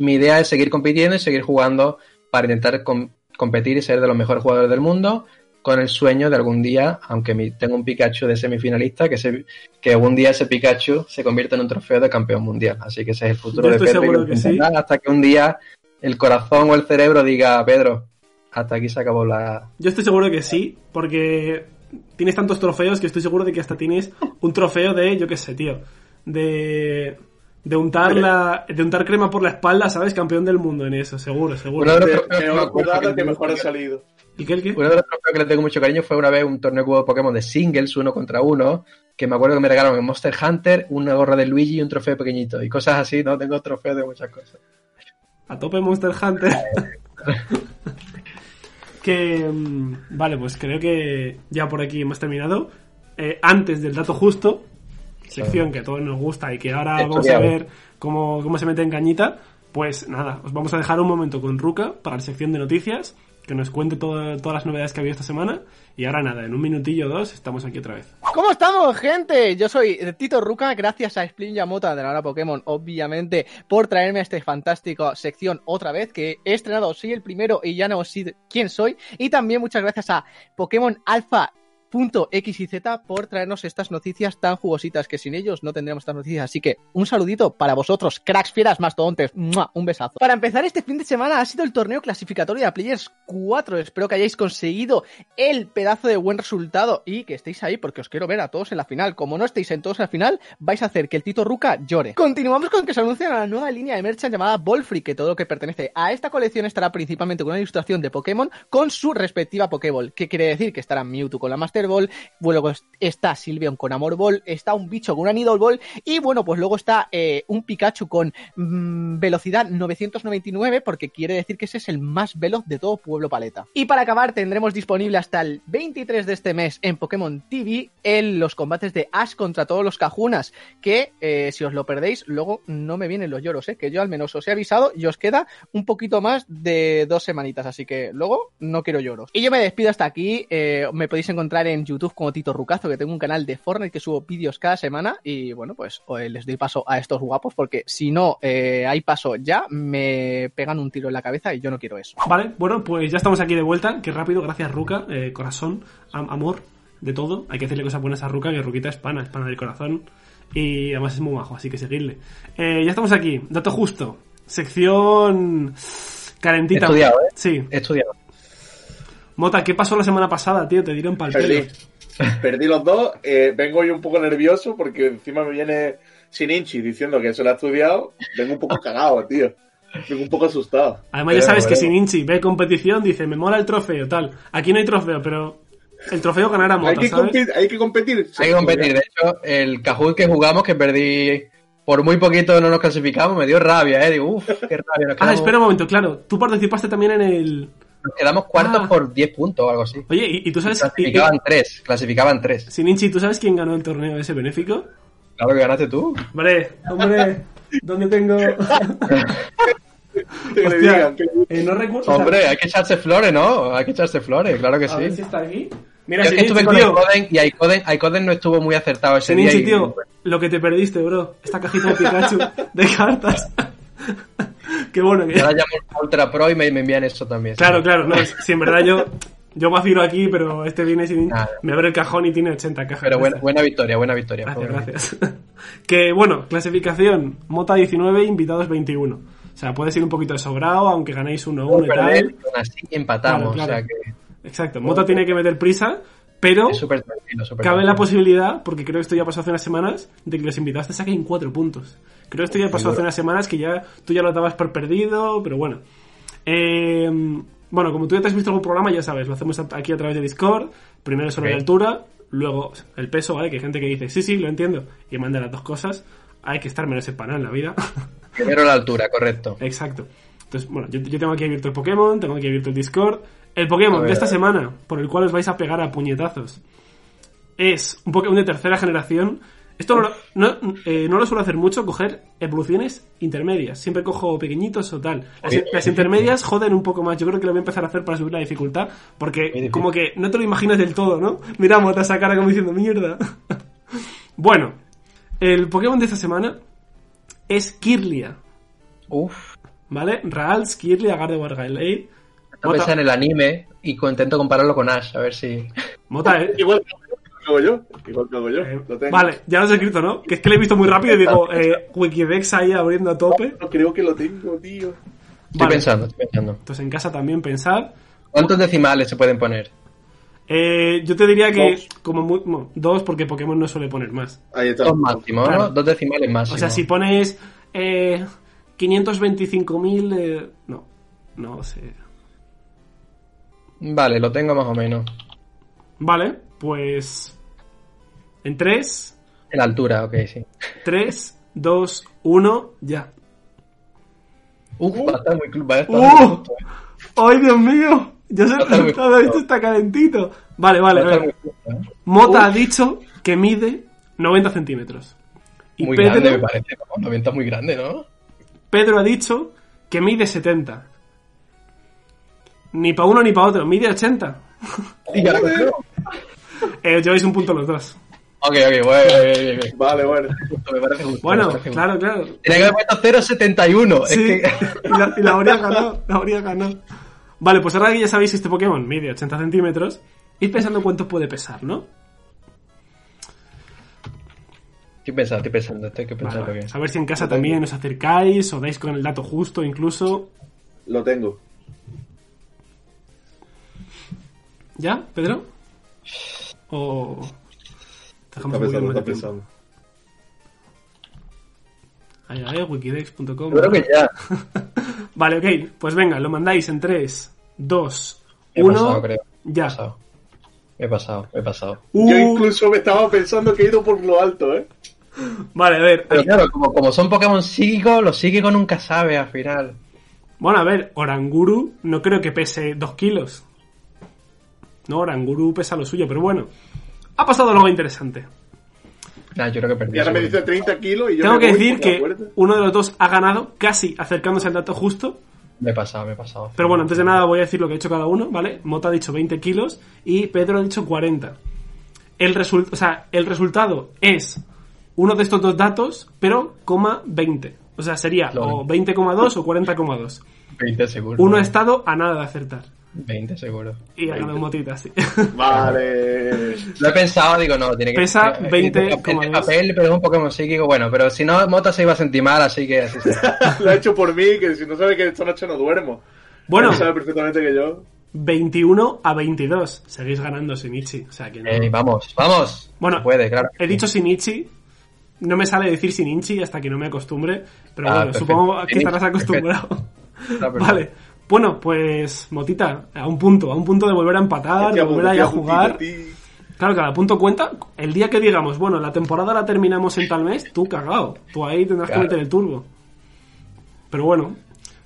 mi idea es seguir compitiendo y seguir jugando para intentar com- competir y ser de los mejores jugadores del mundo con el sueño de algún día, aunque mi- tengo un Pikachu de semifinalista, que, se, que algún día ese Pikachu se convierta en un trofeo de campeón mundial. Así que ese es el futuro Yo de Pedro. que sí. Hasta que un día el corazón o el cerebro diga, Pedro, hasta aquí se acabó la... Yo estoy seguro de que sí, porque tienes tantos trofeos que estoy seguro de que hasta tienes un trofeo de, yo qué sé, tío, de de untar la de untar crema por la espalda, ¿sabes? Campeón del mundo en eso, seguro, seguro. Uno de trofeos que mejor ha que- salido. ¿Y qué el qué? Uno de los trofeos que le tengo mucho cariño fue una vez un torneo de Pokémon de singles, uno contra uno, que me acuerdo que me regalaron en Monster Hunter una gorra de Luigi y un trofeo pequeñito. Y cosas así, ¿no? Tengo trofeos de muchas cosas. A tope Monster Hunter. [LAUGHS] que mm, vale, pues creo que ya por aquí hemos terminado. Eh, antes del dato justo, sección que a todos nos gusta y que ahora Esto vamos a ver cómo, cómo se mete en cañita, pues nada, os vamos a dejar un momento con Ruka para la sección de noticias, que nos cuente todo- todas las novedades que ha habido esta semana. Y ahora nada, en un minutillo o dos estamos aquí otra vez. ¿Cómo estamos, gente? Yo soy Tito Ruka, gracias a Splin Yamota de la hora Pokémon, obviamente, por traerme a esta fantástica sección otra vez, que he estrenado, soy el primero y ya no sé quién soy. Y también muchas gracias a Pokémon Alpha Z por traernos estas noticias tan jugositas que sin ellos no tendríamos estas noticias. Así que un saludito para vosotros, cracks, fieras, mastodontes. Un besazo. Para empezar este fin de semana ha sido el torneo clasificatorio de Players 4. Espero que hayáis conseguido el pedazo de buen resultado y que estéis ahí porque os quiero ver a todos en la final. Como no estéis en todos en la final, vais a hacer que el Tito Ruca llore. Continuamos con que se anuncia una nueva línea de merchant llamada Ballfree, que todo lo que pertenece a esta colección estará principalmente con una ilustración de Pokémon con su respectiva Pokéball. ¿Qué quiere decir? Que estará Mewtwo con la Master Ball, luego está Sylveon con Amor Ball, está un bicho con una Needle Ball y bueno, pues luego está eh, un Pikachu con mm, velocidad 999 porque quiere decir que ese es el más veloz de todo Pueblo Paleta. Y para acabar tendremos disponible hasta el 23 de este mes en Pokémon TV en los combates de Ash contra todos los Cajunas, que eh, si os lo perdéis luego no me vienen los lloros, ¿eh? que yo al menos os he avisado y os queda un poquito más de dos semanitas, así que luego no quiero lloros. Y yo me despido hasta aquí, eh, me podéis encontrar en YouTube como Tito Rucazo, que tengo un canal de Fortnite que subo vídeos cada semana y bueno, pues eh, les doy paso a estos guapos porque si no eh, hay paso ya, me pegan un tiro en la cabeza y yo no quiero eso. Vale, bueno, pues ya estamos aquí de vuelta. Qué rápido, gracias Ruca, eh, corazón, am- amor, de todo. Hay que hacerle cosas buenas a Ruca, que Ruquita es pana, es pana del corazón. Y además es muy majo, así que seguidle. Eh, ya estamos aquí, dato justo. Sección calentita. He estudiado, ¿eh? Sí. He estudiado. Mota, ¿qué pasó la semana pasada, tío? Te dieron pal Perdí. pelo. [LAUGHS] Perdí los dos. eh, vengo hoy un poco nervioso porque encima me viene Sininchi diciendo que se lo ha estudiado. Vengo un poco [LAUGHS] cagado, tío. Vengo un poco asustado. Además, ya sabes que si veremos. Ninchi ve competición, dice, me mola el trofeo, tal. Aquí no hay trofeo, pero el trofeo ganará Hay Mota, que, ¿sabes? competir, hay que competir. Hay que competir. De hecho, el Kahoot que jugamos, que perdí por muy poquito no nos clasificamos, me dio rabia, ¿eh? Digo, uff, qué rabia. Nos Ah, espera un momento, claro. Tú participaste también en el... nos quedamos cuartos Ah. por 10 puntos o algo así. Oye, ¿y, y tú sabes... y- Clasificaban tres, clasificaban tres. Sininchi, ¿tú sabes quién ganó el torneo ese benéfico? Claro que ganaste tú. Hombre, hombre, ¿dónde tengo...? [LAUGHS] Que le Hostia, digan, que- eh, no recuerdo... Hombre, hay que echarse flores, ¿no? Hay que echarse flores, claro que A ver si sí. está aquí. Mira, Yo es que estuve con. Icoden y Icoden, Icoden no estuvo muy acertado ese día. Sininchi, y- tío, lo que te perdiste, bro. Esta cajita de Pikachu de cartas. [LAUGHS] [LAUGHS] Qué bueno que... Ahora llamo Ultra Pro y me, me envían eso también. Claro, claro, no, si en verdad yo... Yo vacilo aquí, pero este viene sin... Nada. Me abre el cajón y tiene 80 cajas. Pero buena, buena victoria, buena victoria. Gracias, gracias. [LAUGHS] que bueno, clasificación, Mota 19, invitados 21. O sea, puede ser un poquito de sobrado, aunque ganéis 1-1 Por y tal. así empatamos. Claro, claro. O sea que Exacto, Mota tiene que meter prisa, pero es súper tranquilo, súper cabe la tranquilo. posibilidad, porque creo que esto ya pasó hace unas semanas, de que los invitados te saquen 4 puntos. Creo que esto ya pasó hace unas semanas que ya tú ya lo dabas por perdido, pero bueno. Eh, bueno, como tú ya te has visto algún programa, ya sabes, lo hacemos aquí a través de Discord. Primero sobre Ok. la altura, luego el peso, ¿vale? Que hay gente que dice, sí, sí, lo entiendo, y manda las dos cosas. Hay que estar menos empanado en la vida. Primero la altura, correcto. [LAUGHS] Exacto. Entonces, bueno, yo, yo tengo aquí abierto el Pokémon, tengo aquí abierto el Discord. El Pokémon A de esta a semana, por el cual os vais a pegar a puñetazos, es un Pokémon de tercera generación. Esto no, eh, no lo suelo hacer mucho, coger evoluciones intermedias. Siempre cojo pequeñitos o tal. Las, intermedias joden un poco más. Yo creo que lo voy a empezar a hacer para subir la dificultad. Porque como que no te lo imaginas del todo, ¿no? Mira, Mota esa cara como diciendo, mierda. [LAUGHS] bueno, el Pokémon de esta semana es Kirlia. Uf. ¿Vale? Rals, Kirlia, Gardevoir, Gaelade. No pensé en el anime y intento compararlo con Ash, a ver si. Mota, ¿eh? Igual que hago yo. Igual que hago yo. Eh, Lo tengo. Vale, ya lo has escrito, ¿no? Que es que lo he visto muy rápido y digo, eh, Wikidex ahí abriendo a tope. No creo que lo tengo, tío. Estoy Vale. pensando, estoy pensando. Entonces en casa también pensad. ¿Cuántos decimales se pueden poner? Eh, yo te diría que Dos. como muy, no, dos porque Pokémon no suele poner más. Ahí está. Dos máximo, Claro. ¿no? Dos decimales máximo. O sea, si pones eh, 525.000... Eh, no, no sé. Vale, lo tengo más o menos. Vale, pues... En 3, En la altura, ok, sí. 3, 2, 1, ya. Uf, va a estar muy, va a estar ¡Uh! muy justo, eh. ¡Ay, Dios mío! Ya se Va a estar muy [LAUGHS] todo esto está calentito. Vale, vale, Va a ver. justo, eh. Mota ha dicho que mide 90 centímetros. Y Muy Pedro, grande me parece, ¿no? 90 es muy grande, ¿no? Pedro ha dicho que mide 70. Ni para uno ni para otro, mide 80. [LAUGHS] Joder. Eh, lleváis un punto los dos. Ok, ok, bueno, bien, bien, bien. Vale, bueno. Justo, me parece justo. Bueno, me parece justo. claro, claro. Tenía que haber puesto 0.71. Sí, Es que... [LAUGHS] y, la, y la habría ganado, la habría ganado. Vale, pues ahora que ya sabéis que este Pokémon mide 80 centímetros, id pensando cuánto puede pesar, ¿no? Estoy pensando, estoy pensando, estoy pensando vale. bien. A ver si en casa también os acercáis o dais con el dato justo incluso. Lo tengo. ¿Ya, Pedro? O... Dejamos Está pensando, está pensando. Ahí, ahí, wikidex.com. Creo que ya. [LAUGHS] Vale, ok. Pues venga, lo mandáis en 3, 2, He 1. pasado, creo. Me he Ya. pasado. He pasado, he pasado. Uh, Yo incluso me estaba pensando que he ido por lo alto, ¿eh? Vale, a ver. Pero claro, como, como son Pokémon psíquicos, los psíquicos nunca sabe al final. Bueno, a ver, Oranguru no creo que pese 2 kilos. No, Oranguru pesa lo suyo, pero bueno. Ha pasado algo interesante. Nah, yo creo que perdí. Y ahora me dice 30 kilos y yo Tengo me que voy decir que uno de los dos ha ganado, casi acercándose al dato justo. Me he pasado, me he pasado. Pero bueno, antes de nada voy a decir lo que ha hecho cada uno, ¿vale? Mota ha dicho 20 kilos y Pedro ha dicho 40. El, result o sea, el resultado es uno de estos dos datos, pero coma 20. O sea, sería Lol. o 20,2 o 40,2. 20 seguro. Uno ha estado a nada de acertar. 20 seguro. Y ha ganado Motita, sí. [LAUGHS] Vale. Lo he pensado, digo, no, tiene que Pesa eh, 20,2. el papel, pero es un Pokémon psíquico. Bueno, pero si no, Mota se iba a sentir mal, así que así será. [LAUGHS] Lo ha hecho por mí, que si no sabe que esta noche no duermo. Bueno, Él sabe perfectamente que yo. 21 a 22. Seguís ganando Shinichi. O sea que no. Eh, vamos, vamos. Bueno, puede, claro. He dicho Shinichi. No me sale decir Shinichi hasta que no me acostumbre. Pero Ah, bueno, perfecto. supongo que estarás acostumbrado. Está [LAUGHS] perfecto. Vale. Bueno, pues, Motita, a un punto, a un punto de volver a empatar, de volver ahí hostia, a jugar. Claro, cada punto cuenta. El día que digamos, bueno, la temporada la terminamos en tal mes, tú cagao. Tú ahí tendrás Claro. que meter el turbo. Pero bueno,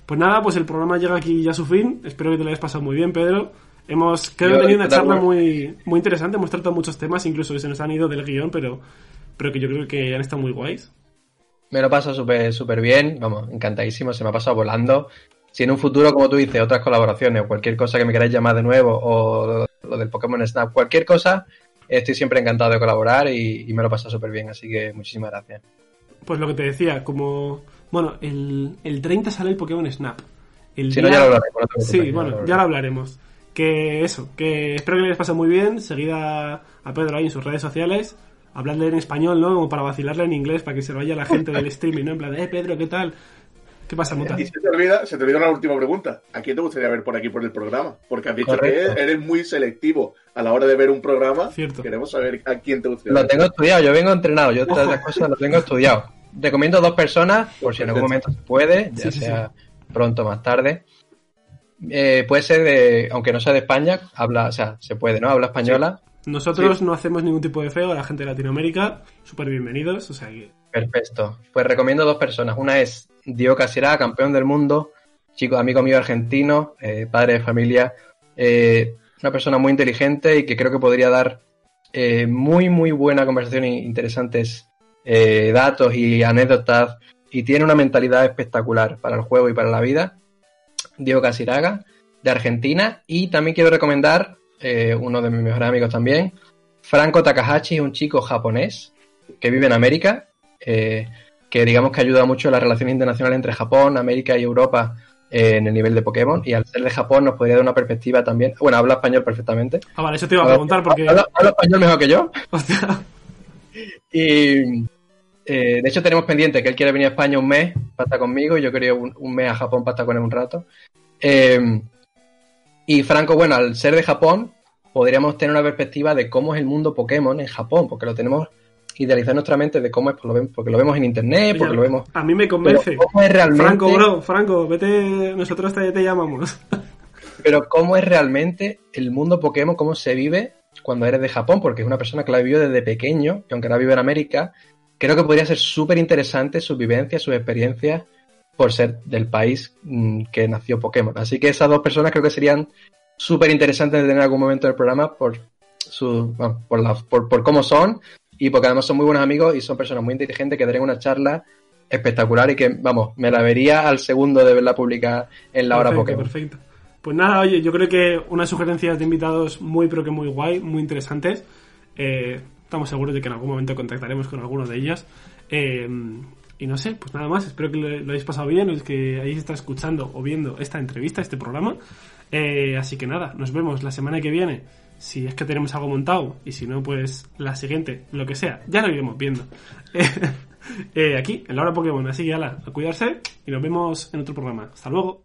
pues nada, pues el programa llega aquí ya a su fin. Espero que te lo hayas pasado muy bien, Pedro. Hemos, creo que tenido una charla muy, muy interesante. Hemos tratado muchos temas, incluso que se nos han ido del guion, pero, pero que yo creo que han estado muy guays. Me lo paso súper súper bien, vamos, encantadísimo, se me ha pasado volando. Si en un futuro, como tú dices, otras colaboraciones o cualquier cosa que me queráis llamar de nuevo o lo, lo del Pokémon Snap, cualquier cosa, estoy siempre encantado de colaborar y, y me lo paso súper bien, así que muchísimas gracias. Pues lo que te decía, como... Bueno, el, el 30 sale el Pokémon Snap. El Si no, día- ya lo hablaremos. no Sí, bueno, ya lo hablaremos. Que eso, que espero que les pase muy bien. Seguid a, a Pedro ahí en sus redes sociales. Hablarle en español, ¿no? Como para vacilarle en inglés, para que se lo vaya la gente del [LAUGHS] streaming, ¿no? En plan, de, eh, Pedro, ¿qué tal? ¿Qué pasa, Mota? Y se te, olvida, se te olvida una última pregunta. ¿A quién te gustaría ver por aquí por el programa? Porque has dicho Correcto. que eres muy selectivo a la hora de ver un programa. Cierto. Queremos saber a quién te gustaría Lo ver. tengo estudiado, yo vengo entrenado, yo todas las cosas lo tengo estudiado. Recomiendo dos personas, por si en algún momento se puede, ya Sí, sí, sea pronto o más tarde. Eh, puede ser de, aunque no sea de España, habla, o sea, se puede, ¿no? Habla española. Nosotros no hacemos ningún tipo de feo a la gente de Latinoamérica. Súper bienvenidos, o sea que... Perfecto. Pues recomiendo dos personas. Una es Diego Casirá, campeón del mundo, chico, amigo mío argentino, eh, padre de familia, eh, una persona muy inteligente y que creo que podría dar eh, muy, muy buena conversación e interesantes eh, datos y anécdotas y tiene una mentalidad espectacular para el juego y para la vida. Diego Casiraga, de Argentina. Y también quiero recomendar uno de mis mejores amigos también, Franco Takahashi, un chico japonés que vive en América, que digamos que ayuda mucho a las relaciones internacionales entre Japón, América y Europa eh, en el nivel de Pokémon. Y al ser de Japón nos podría dar una perspectiva también. Bueno, habla español perfectamente. Ah, vale, eso te iba a preguntar porque... Habla, habla español mejor que yo. Hostia. [LAUGHS] Y eh, de hecho tenemos pendiente que él quiere venir a España un mes para estar conmigo y yo quería un, un mes a Japón para estar con él un rato. Eh, y Franco, bueno, al ser de Japón, podríamos tener una perspectiva de cómo es el mundo Pokémon en Japón, porque lo tenemos idealizado en nuestra mente de cómo es, pues lo vemos- porque lo vemos en internet, porque lo vemos... A mí me convence. cómo es realmente... Franco, bro, Franco, vete, nosotros te, te llamamos. [LAUGHS] pero cómo es realmente el mundo Pokémon, cómo se vive cuando eres de Japón, porque es una persona que lo ha vivido desde pequeño, y aunque ahora vive en América, creo que podría ser súper interesante sus vivencias, sus experiencias, por ser del país mm, que nació Pokémon. Así que esas dos personas creo que serían súper interesantes de tener en algún momento del programa por, su, bueno, por, la- por, por cómo son y porque además son muy buenos amigos y son personas muy inteligentes que darían una charla espectacular y que, vamos, me la vería al segundo de verla publicada en la hora perfecto, Pokémon. perfecto. Pues nada, oye, yo creo que unas sugerencias de invitados muy, pero que muy guay, muy interesantes. Eh, estamos seguros de que en algún momento contactaremos con alguno de ellas. Eh, y no sé, pues nada más. Espero que lo, lo hayáis pasado bien, los que hayáis estado escuchando o viendo esta entrevista, este programa. Eh, así que nada, nos vemos la semana que viene si es que tenemos algo montado y si no, pues la siguiente, lo que sea, ya lo iremos viendo. [LAUGHS] Eh, aquí, en la hora Pokémon. Así que, ala, a cuidarse y nos vemos en otro programa. Hasta luego.